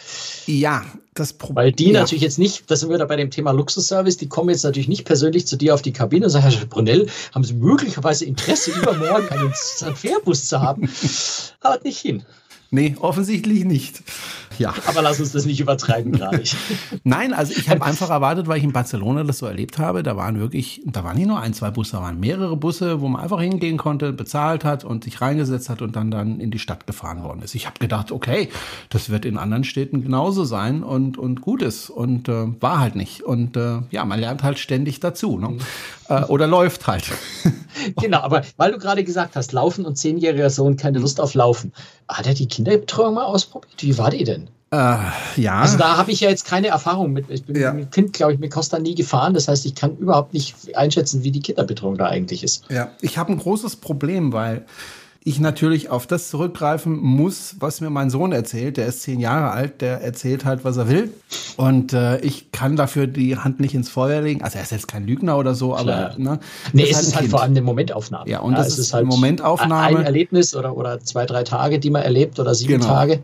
Ja, das Problem. Weil die ja. natürlich jetzt nicht, das sind wir da bei dem Thema Luxusservice, die kommen jetzt natürlich nicht persönlich zu dir auf die Kabine und sagen, Herr Brunel, haben Sie möglicherweise Interesse, übermorgen einen, einen Fährbus zu haben? Haut nicht hin. Nee, offensichtlich nicht. Ja. Aber lass uns das nicht übertreiben gerade. Nein, also ich habe einfach erwartet, weil ich in Barcelona das so erlebt habe, da waren wirklich, da waren nicht nur ein, zwei Busse, da waren mehrere Busse, wo man einfach hingehen konnte, bezahlt hat und sich reingesetzt hat und dann dann in die Stadt gefahren worden ist. Ich habe gedacht, okay, das wird in anderen Städten genauso sein und, und gut ist und äh, war halt nicht. Und äh, ja, man lernt halt ständig dazu. Ne? Äh, oder läuft halt. Genau, aber weil du gerade gesagt hast, Laufen und zehnjähriger Sohn keine Lust auf Laufen. Hat er die Kinderbetreuung mal ausprobiert? Wie war die denn? Äh, ja. Also da habe ich ja jetzt keine Erfahrung mit. Ich bin Ja. mit Kind, glaube ich, mit Costa nie gefahren. Das heißt, ich kann überhaupt nicht einschätzen, wie die Kinderbetreuung da eigentlich ist. Ja, ich habe ein großes Problem, weil ich natürlich auf das zurückgreifen muss, was mir mein Sohn erzählt. Der ist zehn Jahre alt, der erzählt halt, was er will. Und äh, ich kann dafür die Hand nicht ins Feuer legen. Also er ist jetzt kein Lügner oder so, aber ne, Nee, ist es ist ein halt Kind. vor allem eine Momentaufnahme. Ja, und das es ist eine Momentaufnahme. Ein Erlebnis oder, oder zwei, drei Tage, die man erlebt oder sieben Genau. Tage.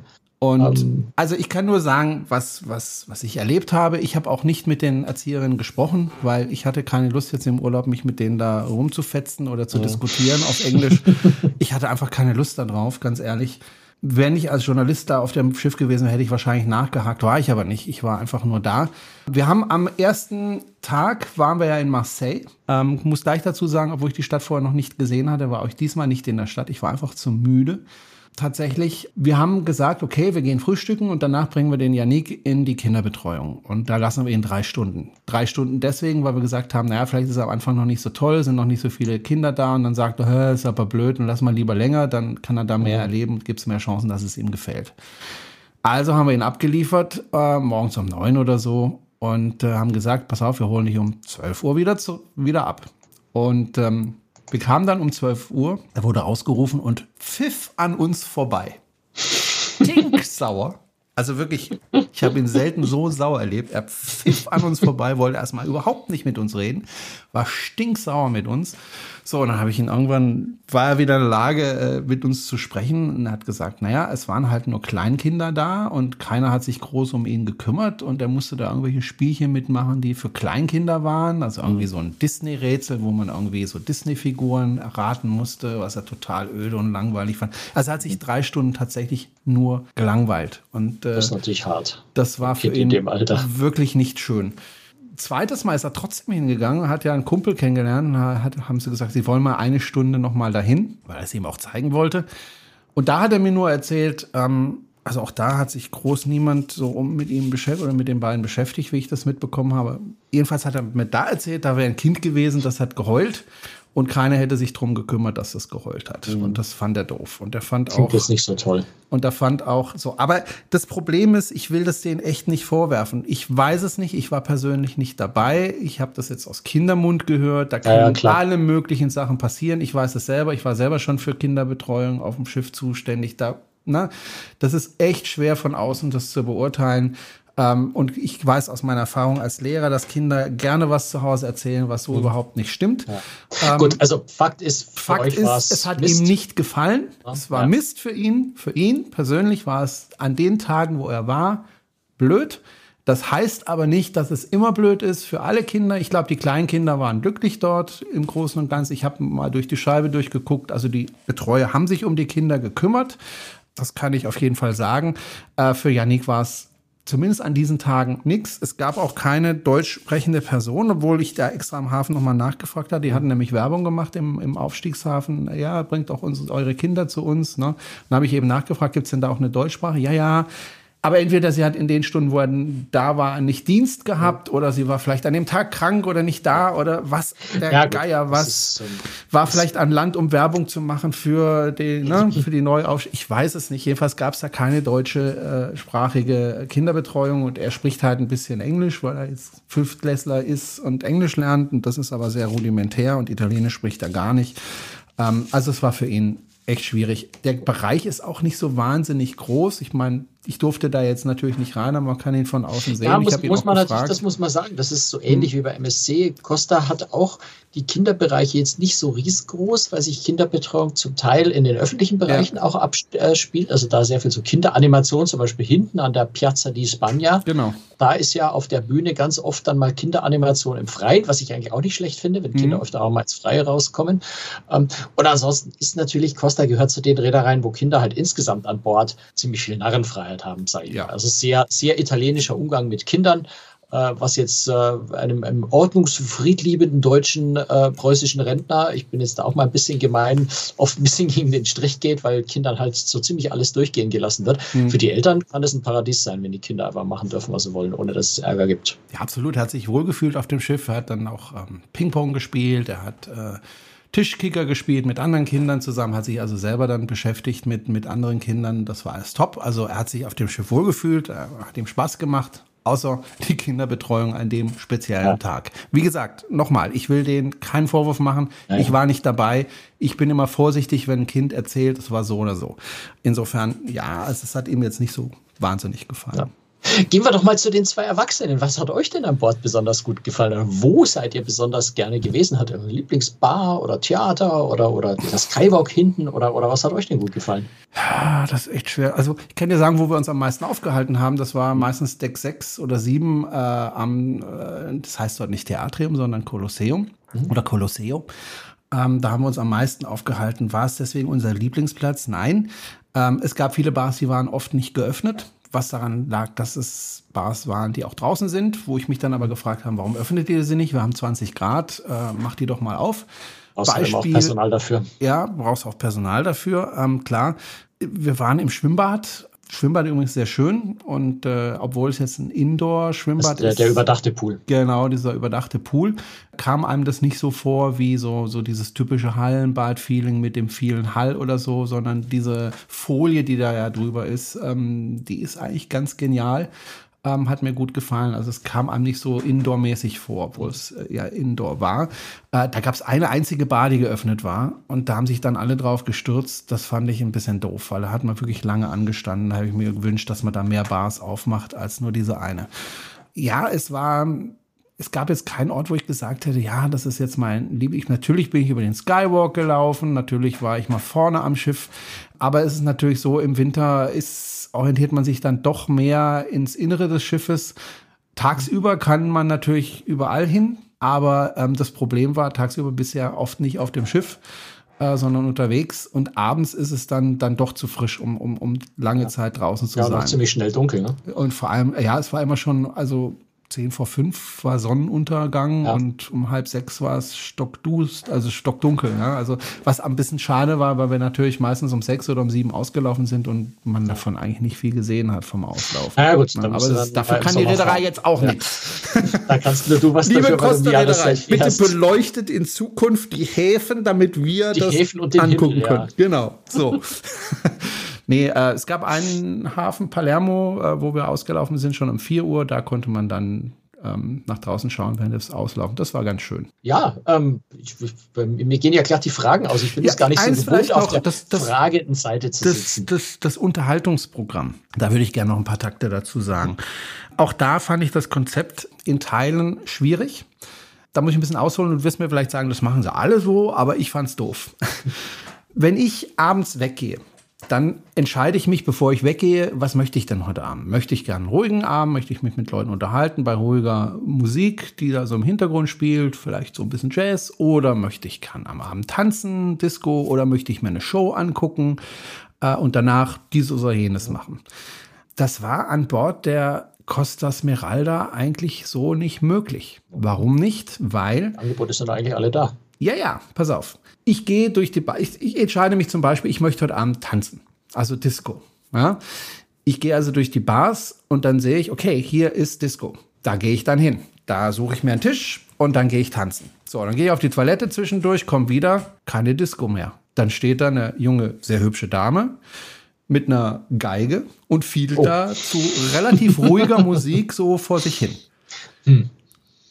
Und Ähm. also ich kann nur sagen, was, was, was ich erlebt habe. Ich habe auch nicht mit den Erzieherinnen gesprochen, weil ich hatte keine Lust jetzt im Urlaub, mich mit denen da rumzufetzen oder zu diskutieren auf Englisch. ich hatte einfach keine Lust darauf, ganz ehrlich. Wenn ich als Journalist da auf dem Schiff gewesen wäre, hätte ich wahrscheinlich nachgehakt, war ich aber nicht. Ich war einfach nur da. Wir haben am ersten Tag waren wir ja in Marseille. Ähm, muss gleich dazu sagen, obwohl ich die Stadt vorher noch nicht gesehen hatte, war ich diesmal nicht in der Stadt. Ich war einfach zu müde tatsächlich, wir haben gesagt, okay, wir gehen frühstücken und danach bringen wir den Yannick in die Kinderbetreuung. Und da lassen wir ihn drei Stunden. Drei Stunden deswegen, weil wir gesagt haben, naja, vielleicht ist er am Anfang noch nicht so toll, sind noch nicht so viele Kinder da und dann sagt er, ist aber blöd und lass mal lieber länger, dann kann er da mehr erleben und gibt es mehr Chancen, dass es ihm gefällt. Also haben wir ihn abgeliefert, äh, morgens um neun oder so und äh, haben gesagt, pass auf, wir holen dich um 12 Uhr wieder, zu, wieder ab. Und ähm, wir kamen dann um 12 Uhr, er wurde ausgerufen und pfiff an uns vorbei. Stinksauer. Also wirklich, ich habe ihn selten so sauer erlebt. Er pfiff an uns vorbei, wollte erstmal überhaupt nicht mit uns reden, war stinksauer mit uns. So, und dann habe ich ihn irgendwann, war er wieder in der Lage, äh, mit uns zu sprechen und er hat gesagt, naja, es waren halt nur Kleinkinder da und keiner hat sich groß um ihn gekümmert und er musste da irgendwelche Spielchen mitmachen, die für Kleinkinder waren. Also irgendwie so ein Disney-Rätsel, wo man irgendwie so Disney-Figuren erraten musste, was er total öde und langweilig fand. Also er hat sich drei Stunden tatsächlich nur gelangweilt. Und äh, Das ist natürlich hart. Das war für ihn dem Alter. wirklich nicht schön. Zweites Mal ist er trotzdem hingegangen, hat ja einen Kumpel kennengelernt, hat, haben sie gesagt, sie wollen mal eine Stunde noch mal dahin, weil er es ihm auch zeigen wollte. Und da hat er mir nur erzählt, ähm, also auch da hat sich groß niemand so um mit ihm beschäftigt oder mit den beiden beschäftigt, wie ich das mitbekommen habe. Jedenfalls hat er mir da erzählt, da wäre ein Kind gewesen, das hat geheult und keiner hätte sich drum gekümmert, dass es geheult hat. Und das fand er doof. Und er fand Klingt auch jetzt nicht so toll. und da fand auch so. Aber das Problem ist, ich will das denen echt nicht vorwerfen. Ich weiß es nicht. Ich war persönlich nicht dabei. Ich habe das jetzt aus Kindermund gehört. Da Ja, ja, können klar. alle möglichen Sachen passieren. Ich weiß es selber. Ich war selber schon für Kinderbetreuung auf dem Schiff zuständig. Da, na, das ist echt schwer von außen das zu beurteilen. Ähm, und ich weiß aus meiner Erfahrung als Lehrer, dass Kinder gerne was zu Hause erzählen, was so überhaupt nicht stimmt. Ähm, Gut, also Fakt ist, Fakt ist, es hat Mist. ihm nicht gefallen. es war ja. Mist für ihn. Für ihn persönlich war es an den Tagen, wo er war, blöd. Das heißt aber nicht, dass es immer blöd ist für alle Kinder. Ich glaube, die Kleinkinder waren glücklich dort im Großen und Ganzen. Ich habe mal durch die Scheibe durchgeguckt. Also die Betreuer haben sich um die Kinder gekümmert. Das kann ich auf jeden Fall sagen. Äh, für Yannick war es zumindest an diesen Tagen nichts. Es gab auch keine deutsch sprechende Person, obwohl ich da extra am Hafen nochmal nachgefragt habe. Die hatten nämlich Werbung gemacht im, im Aufstiegshafen. Ja, bringt auch uns, eure Kinder zu uns. Ne? Dann habe ich eben nachgefragt, gibt es denn da auch eine Deutschsprache? Ja, ja. Aber entweder sie hat in den Stunden, wo er da war, nicht Dienst gehabt oder sie war vielleicht an dem Tag krank oder nicht da oder was der ja, Geier was ist, ähm, war vielleicht an Land, um Werbung zu machen für die, ne, für die Neuaufstellung. Ich weiß es nicht. Jedenfalls gab es da keine deutsche äh, sprachige Kinderbetreuung und er spricht halt ein bisschen Englisch, weil er jetzt Fünftklässler ist und Englisch lernt und das ist aber sehr rudimentär und Italienisch spricht er gar nicht. Ähm, also es war für ihn echt schwierig. Der Bereich ist auch nicht so wahnsinnig groß. Ich meine, ich durfte da jetzt natürlich nicht rein, aber man kann ihn von außen sehen. Ja, muss, muss man natürlich, das muss man sagen. Das ist so ähnlich hm. wie bei MSC. Costa hat auch die Kinderbereiche jetzt nicht so riesengroß, weil sich Kinderbetreuung zum Teil in den öffentlichen Bereichen ja. auch abspielt. Also da sehr viel so Kinderanimation, zum Beispiel hinten an der Piazza di Spagna. Genau. Da ist ja auf der Bühne ganz oft dann mal Kinderanimation im Freien, was ich eigentlich auch nicht schlecht finde, wenn mhm. Kinder öfter auch mal ins Freie rauskommen. Ähm, und ansonsten ist natürlich Costa gehört zu den Reedereien, wo Kinder halt insgesamt an Bord ziemlich viel Narrenfreiheit haben, sage ich. Ja. Also sehr, sehr italienischer Umgang mit Kindern. Äh, was jetzt äh, einem, einem ordnungsfriedliebenden deutschen äh, preußischen Rentner, ich bin jetzt da auch mal ein bisschen gemein, oft ein bisschen gegen den Strich geht, weil Kindern halt so ziemlich alles durchgehen gelassen wird. Mhm. Für die Eltern kann es ein Paradies sein, wenn die Kinder einfach machen dürfen, was sie wollen, ohne dass es Ärger gibt. Ja, absolut. Er hat sich wohlgefühlt auf dem Schiff. Er hat dann auch ähm, Ping-Pong gespielt. Er hat äh, Tischkicker gespielt mit anderen Kindern zusammen, hat sich also selber dann beschäftigt mit, mit anderen Kindern. Das war alles top. Also er hat sich auf dem Schiff wohlgefühlt, er hat ihm Spaß gemacht außer die Kinderbetreuung an dem speziellen ja. Tag. Wie gesagt, nochmal, ich will denen keinen Vorwurf machen. Ja, ich war nicht dabei. Ich bin immer vorsichtig, wenn ein Kind erzählt, es war so oder so. Insofern, ja, es, hat ihm jetzt nicht so wahnsinnig gefallen. Gehen wir doch mal zu den zwei Erwachsenen. Was hat euch denn an Bord besonders gut gefallen? Wo seid ihr besonders gerne gewesen? Hat ihr eure Lieblingsbar oder Theater oder, oder das Skywalk hinten oder, oder was hat euch denn gut gefallen? Ja, das ist echt schwer. Also ich kann dir sagen, wo wir uns am meisten aufgehalten haben. Das war meistens Deck 6 oder 7 äh, am, äh, das heißt dort nicht Theatrium, sondern Kolosseum mhm. oder Kolosseo. Ähm, da haben wir uns am meisten aufgehalten. War es deswegen unser Lieblingsplatz? Nein. Ähm, es gab viele Bars, die waren oft nicht geöffnet was daran lag, dass es Bars waren, die auch draußen sind, wo ich mich dann aber gefragt habe, warum öffnet ihr sie nicht? Wir haben 20 Grad, äh, macht die doch mal auf. Brauchst Beispiel, auch Personal dafür. Ja, brauchst auch Personal dafür, ähm, klar. Wir waren im Schwimmbad, Schwimmbad übrigens sehr schön und äh, obwohl es jetzt ein Indoor-Schwimmbad ist. Der überdachte Pool. Genau, dieser überdachte Pool. Kam einem das nicht so vor wie so, so dieses typische Hallenbad-Feeling mit dem vielen Hall oder so, sondern diese Folie, die da ja drüber ist, ähm, die ist eigentlich ganz genial ähm, hat mir gut gefallen. Also es kam einem nicht so indoormäßig vor, obwohl es äh, ja indoor war. Äh, da gab es eine einzige Bar, die geöffnet war und da haben sich dann alle drauf gestürzt. Das fand ich ein bisschen doof, weil da hat man wirklich lange angestanden. Da habe ich mir gewünscht, dass man da mehr Bars aufmacht als nur diese eine. Ja, es war es gab jetzt keinen Ort, wo ich gesagt hätte, ja, das ist jetzt mein Liebling. Natürlich bin ich über den Skywalk gelaufen, natürlich war ich mal vorne am Schiff, aber es ist natürlich so, im Winter ist orientiert man sich dann doch mehr ins Innere des Schiffes. Tagsüber kann man natürlich überall hin, aber ähm, das Problem war tagsüber bisher oft nicht auf dem Schiff, äh, sondern unterwegs. Und abends ist es dann, dann doch zu frisch, um, um, um lange ja. Zeit draußen zu ja, sein. Ja, ziemlich schnell dunkel, ne? Und vor allem, ja, es war immer schon, also zehn vor fünf war Sonnenuntergang ja. und um halb sechs war es stockdust, also stockdunkel. Ja? Also was ein bisschen schade war, weil wir natürlich meistens um sechs oder um sieben ausgelaufen sind und man davon eigentlich nicht viel gesehen hat vom Auslauf. Ja, gut, aber das, dafür kann die Reederei jetzt auch ja. nichts. Da kannst nur du was Liebe dafür, Costa Reederei, bitte hast. beleuchtet in Zukunft die Häfen, damit wir die das angucken Himmel, können. Genau, so. Nee, äh, es gab einen Hafen, Palermo, äh, wo wir ausgelaufen sind, schon um 4 Uhr. Da konnte man dann ähm, nach draußen schauen, wenn das auslaufen. Das war ganz schön. Ja, ähm, ich, ich, mir gehen ja klar die Fragen aus. Ich bin ja, jetzt gar nicht so gewohnt, auf der das, das, Fragenseite zu das, sitzen. Das, das Unterhaltungsprogramm, da würde ich gerne noch ein paar Takte dazu sagen. Auch da fand ich das Konzept in Teilen schwierig. Da muss ich ein bisschen ausholen und wirst mir vielleicht sagen, das machen sie alle so, aber ich fand es doof. Wenn ich abends weggehe, dann entscheide ich mich, bevor ich weggehe, was möchte ich denn heute Abend? Möchte ich gerne einen ruhigen Abend? Möchte ich mich mit Leuten unterhalten bei ruhiger Musik, die da so im Hintergrund spielt, vielleicht so ein bisschen Jazz? Oder möchte ich kann am Abend tanzen, Disco? Oder möchte ich mir eine Show angucken äh, und danach dies oder jenes machen? Das war an Bord der Costa Smeralda eigentlich so nicht möglich. Warum nicht? Weil. Angebote sind eigentlich alle da. Ja, ja, pass auf. Ich gehe durch die, ba ich, ich entscheide mich zum Beispiel, ich möchte heute Abend tanzen. Also Disco. Ja? Ich gehe also durch die Bars und dann sehe ich, okay, hier ist Disco. Da gehe ich dann hin. Da suche ich mir einen Tisch und dann gehe ich tanzen. So, dann gehe ich auf die Toilette zwischendurch, komme wieder, keine Disco mehr. Dann steht da eine junge, sehr hübsche Dame mit einer Geige und fiel oh. da zu relativ ruhiger Musik so vor sich hin. Hm.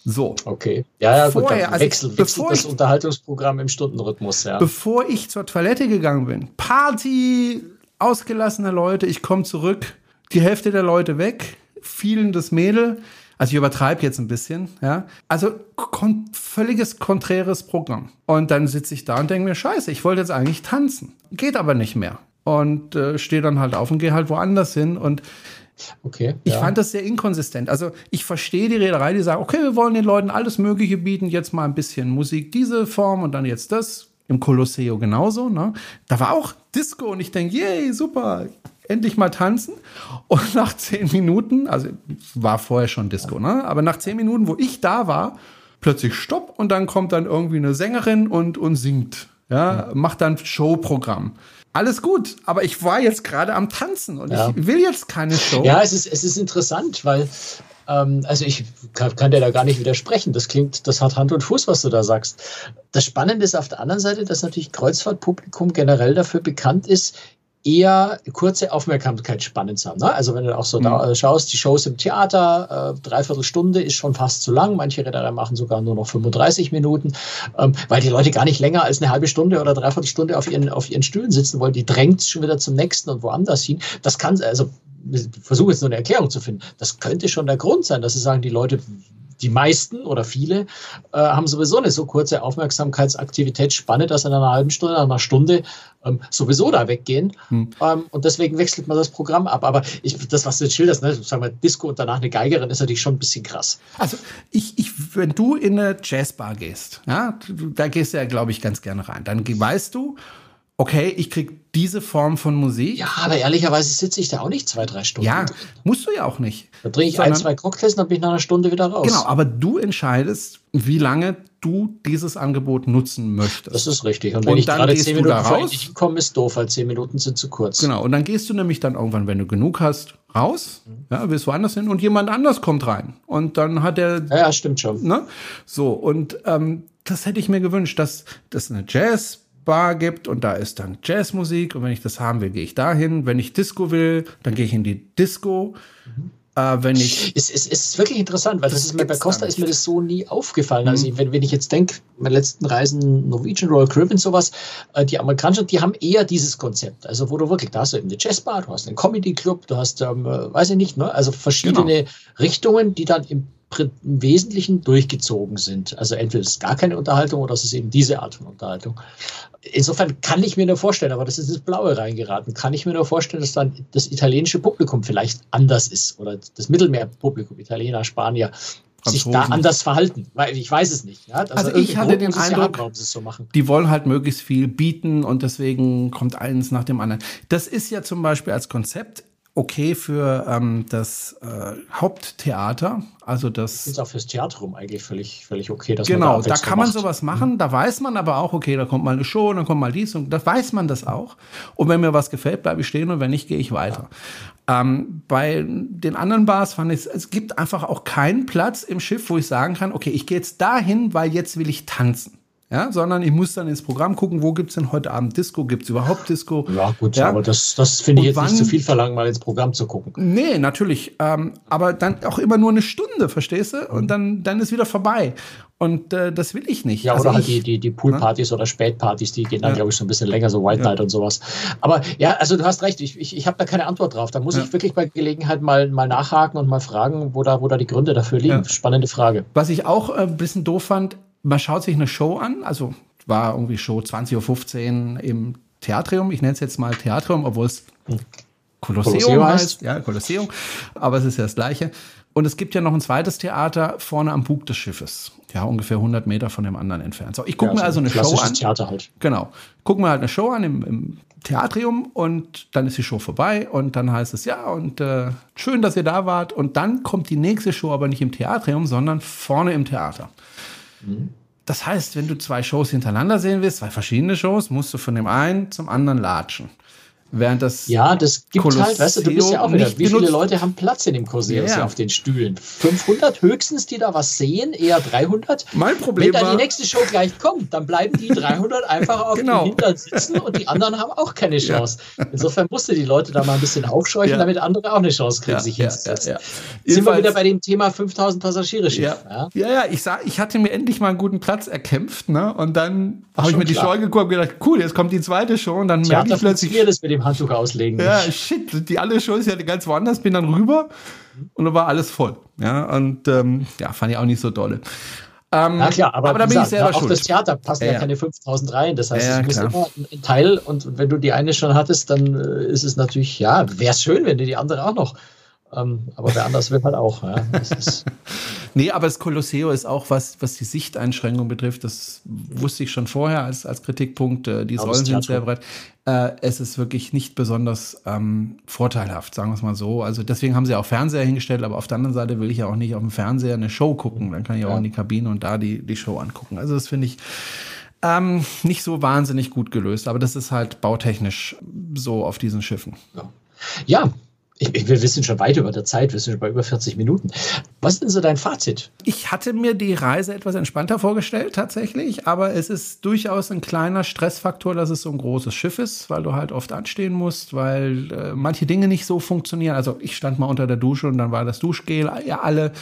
So. Okay. Ja, ja, Vorher, gut, wechselt, also, wechselt das ich, Unterhaltungsprogramm im Stundenrhythmus, ja. Bevor ich zur Toilette gegangen bin, Party, ausgelassene Leute, ich komme zurück, die Hälfte der Leute weg, fielen das Mädel, also ich übertreibe jetzt ein bisschen, ja. Also kon völliges konträres Programm. Und dann sitze ich da und denke mir, scheiße, ich wollte jetzt eigentlich tanzen. Geht aber nicht mehr. Und äh, stehe dann halt auf und gehe halt woanders hin. Und Okay. Ich ja. fand das sehr inkonsistent. Also ich verstehe die Reederei, die sagen, okay, wir wollen den Leuten alles Mögliche bieten, jetzt mal ein bisschen Musik diese Form und dann jetzt das. Im Colosseo genauso. Ne? Da war auch Disco und ich denke, yay, super, endlich mal tanzen. Und nach zehn Minuten, also war vorher schon Disco, ne? aber nach zehn Minuten, wo ich da war, plötzlich Stopp und dann kommt dann irgendwie eine Sängerin und, und singt. Ja, macht dann Showprogramm alles gut, aber ich war jetzt gerade am Tanzen und ja. ich will jetzt keine Show. Ja, es ist, es ist interessant, weil, ähm, also ich kann, kann dir da gar nicht widersprechen. Das klingt, das hat Hand und Fuß, was du da sagst. Das Spannende ist auf der anderen Seite, dass natürlich Kreuzfahrtpublikum generell dafür bekannt ist, eher kurze Aufmerksamkeit spannend zu haben. Ne? Also wenn du auch so mhm. da schaust, die Shows im Theater, äh, dreiviertel Stunde ist schon fast zu lang. Manche Reederei machen sogar nur noch 35 Minuten, ähm, weil die Leute gar nicht länger als eine halbe Stunde oder dreiviertel Stunde auf ihren, auf ihren Stühlen sitzen wollen. Die drängt schon wieder zum nächsten und woanders hin. Das kann, also ich versuche jetzt nur eine Erklärung zu finden. Das könnte schon der Grund sein, dass sie sagen, die Leute die meisten oder viele äh, haben sowieso eine so kurze Aufmerksamkeitsaktivität, dass in einer halben Stunde, einer Stunde ähm, sowieso da weggehen. Hm. Ähm, und deswegen wechselt man das Programm ab. Aber ich, das, was du jetzt schilderst, ne, sagen wir Disco und danach eine Geigerin, ist natürlich schon ein bisschen krass. Also ich, ich wenn du in eine Jazzbar gehst, ja, da gehst du ja, glaube ich, ganz gerne rein. Dann weißt du, okay, ich krieg diese Form von Musik. Ja, aber ehrlicherweise sitze ich da auch nicht zwei, drei Stunden. Ja, musst du ja auch nicht. Da trinke ich ein, zwei Cocktails und dann bin ich nach einer Stunde wieder raus. Genau, aber du entscheidest, wie lange du dieses Angebot nutzen möchtest. Das ist richtig. Und wenn und ich gerade zehn Minuten raus, nicht komme, ist doof, weil zehn Minuten sind zu kurz. Genau, und dann gehst du nämlich dann irgendwann, wenn du genug hast, raus, mhm. ja, willst woanders hin und jemand anders kommt rein. Und dann hat er. Ja, ja stimmt schon. Ne? So, und ähm, das hätte ich mir gewünscht, dass das eine Jazz- Bar gibt und da ist dann Jazzmusik und wenn ich das haben will, gehe ich dahin. Wenn ich Disco will, dann gehe ich in die Disco. Mhm. Äh, wenn ich es, es, es ist wirklich interessant, weil das, das ist mir bei Costa ist mir das so nie aufgefallen. Also mhm. Also wenn, wenn ich jetzt denke, meine letzten Reisen Norwegian Royal Caribbean sowas, äh, die amerikanischen, die haben eher dieses Konzept. Also wo du wirklich, da hast du eben eine Jazzbar, du hast einen Comedy Club, du hast, ähm, äh, weiß ich nicht, ne? Also verschiedene genau. Richtungen, die dann im im Wesentlichen durchgezogen sind. Also entweder ist es gar keine Unterhaltung oder es ist eben diese Art von Unterhaltung. Insofern kann ich mir nur vorstellen, aber das ist das Blaue reingeraten, kann ich mir nur vorstellen, dass dann das italienische Publikum vielleicht anders ist oder das Mittelmeerpublikum, Italiener, Spanier, sich da anders verhalten, weil ich weiß es nicht. Ja? Also, also ich hatte den Eindruck, haben, so die wollen halt möglichst viel bieten und deswegen kommt eins nach dem anderen. Das ist ja zum Beispiel als Konzept okay für ähm, das äh, Haupttheater, also das. Ist auch fürs Theatrum eigentlich völlig, völlig okay. Dass genau, da, da kann man macht. sowas machen. Mhm. Da weiß man aber auch, okay, da kommt mal eine Show, dann kommt mal dies und da weiß man das auch. Und wenn mir was gefällt, bleibe ich stehen und wenn nicht, gehe ich weiter. Ja. Ähm, bei den anderen Bars fand ich, es gibt einfach auch keinen Platz im Schiff, wo ich sagen kann, okay, ich gehe jetzt dahin, weil jetzt will ich tanzen ja, sondern ich muss dann ins Programm gucken, wo gibt es denn heute Abend Disco? Gibt es überhaupt Disco? Ja, gut, ja? aber das, das finde ich jetzt wann, nicht zu viel verlangen, mal ins Programm zu gucken. Nee, natürlich. Ähm, aber dann auch immer nur eine Stunde, verstehst du? Und dann, dann ist wieder vorbei. Und äh, das will ich nicht. Ja, also oder halt die, die, die Poolpartys ne? oder Spätpartys, die gehen dann, ja. glaube ich, so ein bisschen länger, so White Night und sowas. Aber ja, also du hast recht, ich, ich, ich habe da keine Antwort drauf. Da muss ich wirklich bei Gelegenheit mal, mal nachhaken und mal fragen, wo da, wo da die Gründe dafür liegen. Spannende Frage. Was ich auch äh, ein bisschen doof fand, man schaut sich eine Show an, also war irgendwie Show 20.15 Uhr im Theatrium. Ich nenne es jetzt mal Theatrium, obwohl es Kolosseum, Kolosseum heißt. Ja, Kolosseum. Aber es ist ja das Gleiche. Und es gibt ja noch ein zweites Theater vorne am Bug des Schiffes. Ja, ungefähr 100 Meter von dem anderen entfernt. So, ich gucke ja, mir also eine Show an. Theater halt. Genau. Guck mir halt eine Show an im, im, Theatrium und dann ist die Show vorbei und dann heißt es ja und äh, schön, dass ihr da wart. Und dann kommt die nächste Show aber nicht im Theatrium, sondern vorne im Theater. Das heißt, wenn du zwei Shows hintereinander sehen willst, zwei verschiedene Shows, musst du von dem einen zum anderen latschen. Während das ja, das gibt Kolosseum halt, weißt du, du bist ja auch wieder, wie viele Leute haben Platz in dem Kolosseum ja. auf den Stühlen? 500 höchstens, die da was sehen, eher 300. Mein Problem Wenn dann die nächste Show gleich kommt, dann bleiben die 300 einfach auf genau. dem Hintern sitzen und die anderen haben auch keine Chance. Ja. Insofern musste die Leute da mal ein bisschen aufscheuchen, ja. damit andere auch eine Chance kriegen, sich hinzusetzen. Sind wir wieder bei dem Thema 5000 Passagiere Schiff. Ja. ja, ja, ich sag, ich hatte mir endlich mal einen guten Platz erkämpft, ne? Und dann habe ich mir die Show angeguckt und gedacht, cool, jetzt kommt die zweite Show und dann merke ich plötzlich. das mit dem Handtuch auslegen. Ja, shit, die alle Shows ja ganz woanders, bin dann rüber und dann war alles voll. Ja, und ähm, ja, fand ich auch nicht so dolle. Ähm, ja klar, aber, aber da bin gesagt, ich selber auch schuld. das Theater passt ja, ja, keine 5000 rein. Das heißt, ja, es muss immer ein Teil und wenn du die eine schon hattest, dann äh, ist es natürlich, ja, wäre es schön, wenn du die andere auch noch ähm, aber wer anders will halt auch. Ja. nee, aber das Kolosseo ist auch was, was die Sichteinschränkung betrifft. Das wusste ich schon vorher als, als Kritikpunkt. Äh, die Säulen sind sehr breit. Äh, es ist wirklich nicht besonders ähm, vorteilhaft, sagen wir es mal so. Also deswegen haben sie auch Fernseher hingestellt, aber auf der anderen Seite will ich ja auch nicht auf dem Fernseher eine Show gucken. Dann kann ich auch ja. in die Kabine und da die, die Show angucken. Also das finde ich ähm, nicht so wahnsinnig gut gelöst, aber das ist halt bautechnisch so auf diesen Schiffen. Ja. Ja, ich, wir wissen schon weit über der Zeit, wir sind schon bei über 40 Minuten. Was ist denn so dein Fazit? Ich hatte mir die Reise etwas entspannter vorgestellt, tatsächlich, aber es ist durchaus ein kleiner Stressfaktor, dass es so ein großes Schiff ist, weil du halt oft anstehen musst, weil äh, manche Dinge nicht so funktionieren. Also ich stand mal unter der Dusche und dann war das Duschgel ja alle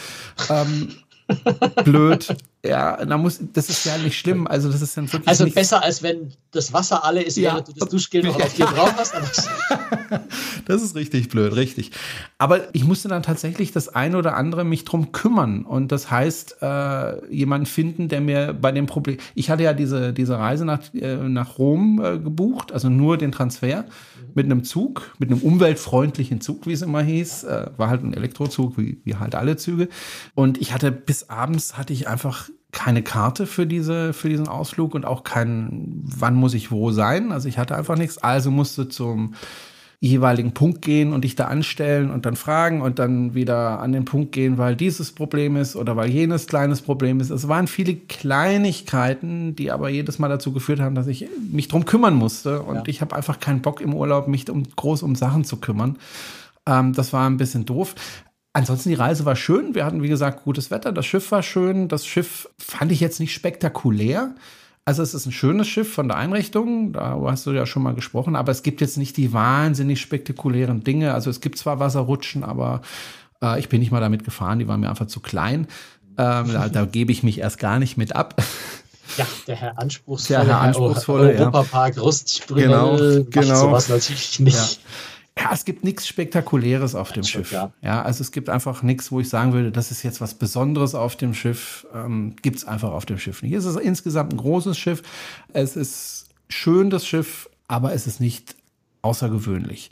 ähm, blöd. Ja, da muss, das ist ja nicht schlimm. Also, das ist dann wirklich. Also besser, als wenn das Wasser alle ist, ja. während du das Duschgel noch auf dir drauf hast. das ist richtig blöd, richtig. Aber ich musste dann tatsächlich das eine oder andere mich drum kümmern. Und das heißt, äh, jemanden finden, der mir bei dem Problem. Ich hatte ja diese, diese Reise nach, äh, nach Rom äh, gebucht, also nur den Transfer mit einem Zug, mit einem umweltfreundlichen Zug, wie es immer hieß. Äh, war halt ein Elektrozug, wie, wie halt alle Züge. Und ich hatte bis abends hatte ich einfach keine Karte für diese für diesen Ausflug und auch kein wann muss ich wo sein also ich hatte einfach nichts also musste zum jeweiligen Punkt gehen und dich da anstellen und dann fragen und dann wieder an den Punkt gehen, weil dieses Problem ist oder weil jenes kleines Problem ist. Es waren viele Kleinigkeiten, die aber jedes Mal dazu geführt haben, dass ich mich drum kümmern musste und ja. ich habe einfach keinen Bock im Urlaub, mich um, groß um Sachen zu kümmern. Ähm, das war ein bisschen doof. Ansonsten die Reise war schön. Wir hatten, wie gesagt, gutes Wetter. Das Schiff war schön. Das Schiff fand ich jetzt nicht spektakulär. Also es ist ein schönes Schiff von der Einrichtung, da hast du ja schon mal gesprochen, aber es gibt jetzt nicht die wahnsinnig spektakulären Dinge. Also es gibt zwar Wasserrutschen, aber äh, ich bin nicht mal damit gefahren, die waren mir einfach zu klein. Ähm, da, da gebe ich mich erst gar nicht mit ab. Ja, der Herr Anspruchsvolle, der Herr Anspruchsvolle Europapark ja. Rüstspringel genau, genau. sowas natürlich nicht. Ja. Ja, es gibt nichts Spektakuläres auf dem Schiff. Ja. ja, also es gibt einfach nichts, wo ich sagen würde, das ist jetzt was Besonderes auf dem Schiff. Ähm, gibt es einfach auf dem Schiff nicht. Es ist insgesamt ein großes Schiff. Es ist schön, das Schiff, aber es ist nicht außergewöhnlich.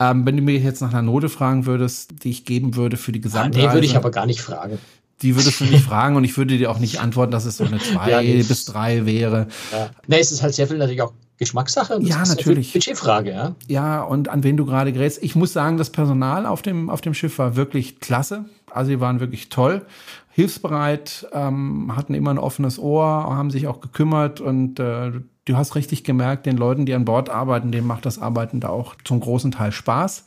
Ähm, wenn du mir jetzt nach einer Note fragen würdest, die ich geben würde für die gesamte ah, Nee, würde ich aber gar nicht fragen. Die würdest du nicht fragen und ich würde dir auch nicht antworten, dass es so eine 2 ja, bis 3 wäre. Ja. Nee, es ist halt sehr viel natürlich auch Geschmackssache. Das ja, ist natürlich. Budgetfrage, ja. Ja, und an wen du gerade gerätst. Ich muss sagen, das Personal auf dem, auf dem Schiff war wirklich klasse. Also, sie waren wirklich toll, hilfsbereit, ähm, hatten immer ein offenes Ohr, haben sich auch gekümmert und äh, du hast richtig gemerkt, den Leuten, die an Bord arbeiten, denen macht das Arbeiten da auch zum großen Teil Spaß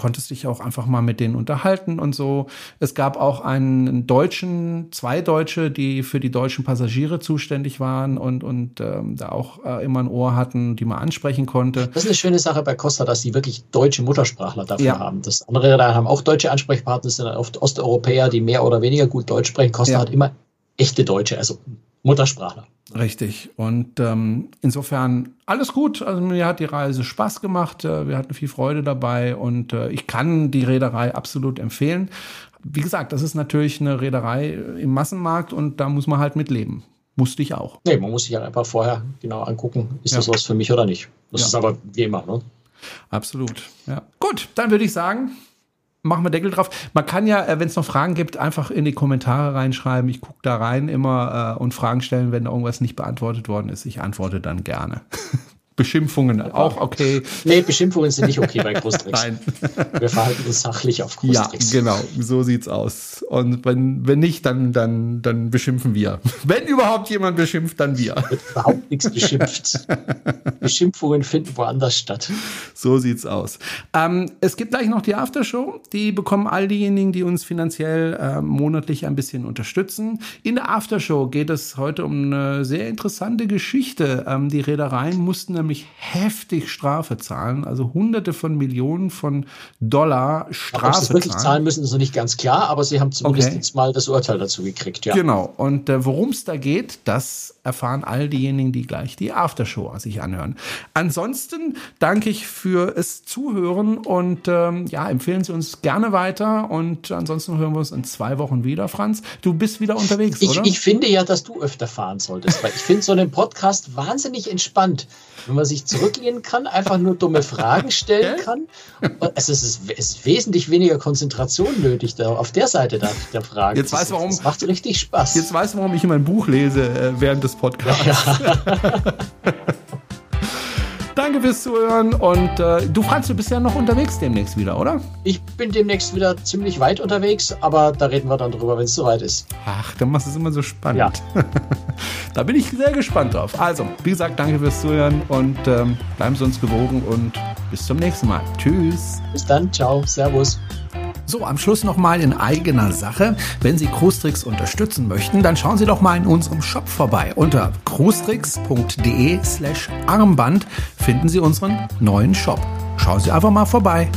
konntest dich auch einfach mal mit denen unterhalten und so. Es gab auch einen Deutschen, zwei Deutsche, die für die deutschen Passagiere zuständig waren und, und ähm, da auch äh, immer ein Ohr hatten, die man ansprechen konnte. Das ist eine schöne Sache bei Costa, dass sie wirklich deutsche Muttersprachler dafür ja. haben. Das andere da haben auch deutsche Ansprechpartner, das sind oft Osteuropäer, die mehr oder weniger gut Deutsch sprechen. Costa ja. hat immer echte Deutsche, also Muttersprachler. Richtig. Und ähm, insofern alles gut. Also mir hat die Reise Spaß gemacht. Äh, wir hatten viel Freude dabei und äh, ich kann die Reederei absolut empfehlen. Wie gesagt, das ist natürlich eine Reederei im Massenmarkt und da muss man halt mitleben. Musste ich auch. Nee, man muss sich halt einfach vorher genau angucken, ist ja. das was für mich oder nicht. Das ja. ist aber wie immer, ne? Absolut. Ja. Gut, dann würde ich sagen, machen wir Deckel drauf. Man kann ja, äh, wenn es noch Fragen gibt, einfach in die Kommentare reinschreiben. Ich gucke da rein immer äh, und Fragen stellen, wenn irgendwas nicht beantwortet worden ist. Ich antworte dann gerne. Beschimpfungen auch okay. Nee, Beschimpfungen sind nicht okay bei Großtricks. Nein. Wir verhalten uns sachlich auf Großtricks. Ja, genau, so sieht's aus. Und wenn, wenn nicht, dann, dann, dann beschimpfen wir. Wenn überhaupt jemand beschimpft, dann wir. Wird überhaupt nichts beschimpft. Beschimpfungen finden woanders statt. So sieht's aus. Ähm, es gibt gleich noch die Aftershow. Die bekommen all diejenigen, die uns finanziell äh, monatlich ein bisschen unterstützen. In der Aftershow geht es heute um eine sehr interessante Geschichte. Ähm, die Reedereien mussten nämlich heftig Strafe zahlen, also hunderte von Millionen von Dollar Strafe Ob sie wirklich zahlen müssen, ist noch nicht ganz klar, aber sie haben zumindest okay. mal das Urteil dazu gekriegt. Ja. Genau. Und äh, worum es da geht, das erfahren all diejenigen, die gleich die Aftershow sich anhören. Ansonsten danke ich für es Zuhören und ähm, ja, empfehlen Sie uns gerne weiter und ansonsten hören wir uns in zwei Wochen wieder, Franz. Du bist wieder unterwegs, ich, oder? Ich finde ja, dass du öfter fahren solltest, weil ich finde so einen Podcast wahnsinnig entspannt, wenn man sich zurücklehnen kann, einfach nur dumme Fragen stellen kann. Es ist, es ist wesentlich weniger Konzentration nötig da, auf der Seite der, der Frage. Jetzt weiß, warum, das macht richtig Spaß. Jetzt weißt du, warum ich immer ein Buch lese äh, während des Podcasts. Ja. Danke fürs Zuhören und äh, du Franz, du bist ja noch unterwegs demnächst wieder, oder? Ich bin demnächst wieder ziemlich weit unterwegs, aber da reden wir dann drüber, wenn es soweit ist. Ach, dann machst du es immer so spannend. Ja. da bin ich sehr gespannt drauf. Also, wie gesagt, danke fürs Zuhören und ähm, bleiben Sie uns gewogen und bis zum nächsten Mal. Tschüss. Bis dann, ciao, servus. So, am Schluss nochmal in eigener Sache. Wenn Sie Cruistricks unterstützen möchten, dann schauen Sie doch mal in unserem Shop vorbei. Unter cruistricks.de slash Armband finden Sie unseren neuen Shop. Schauen Sie einfach mal vorbei.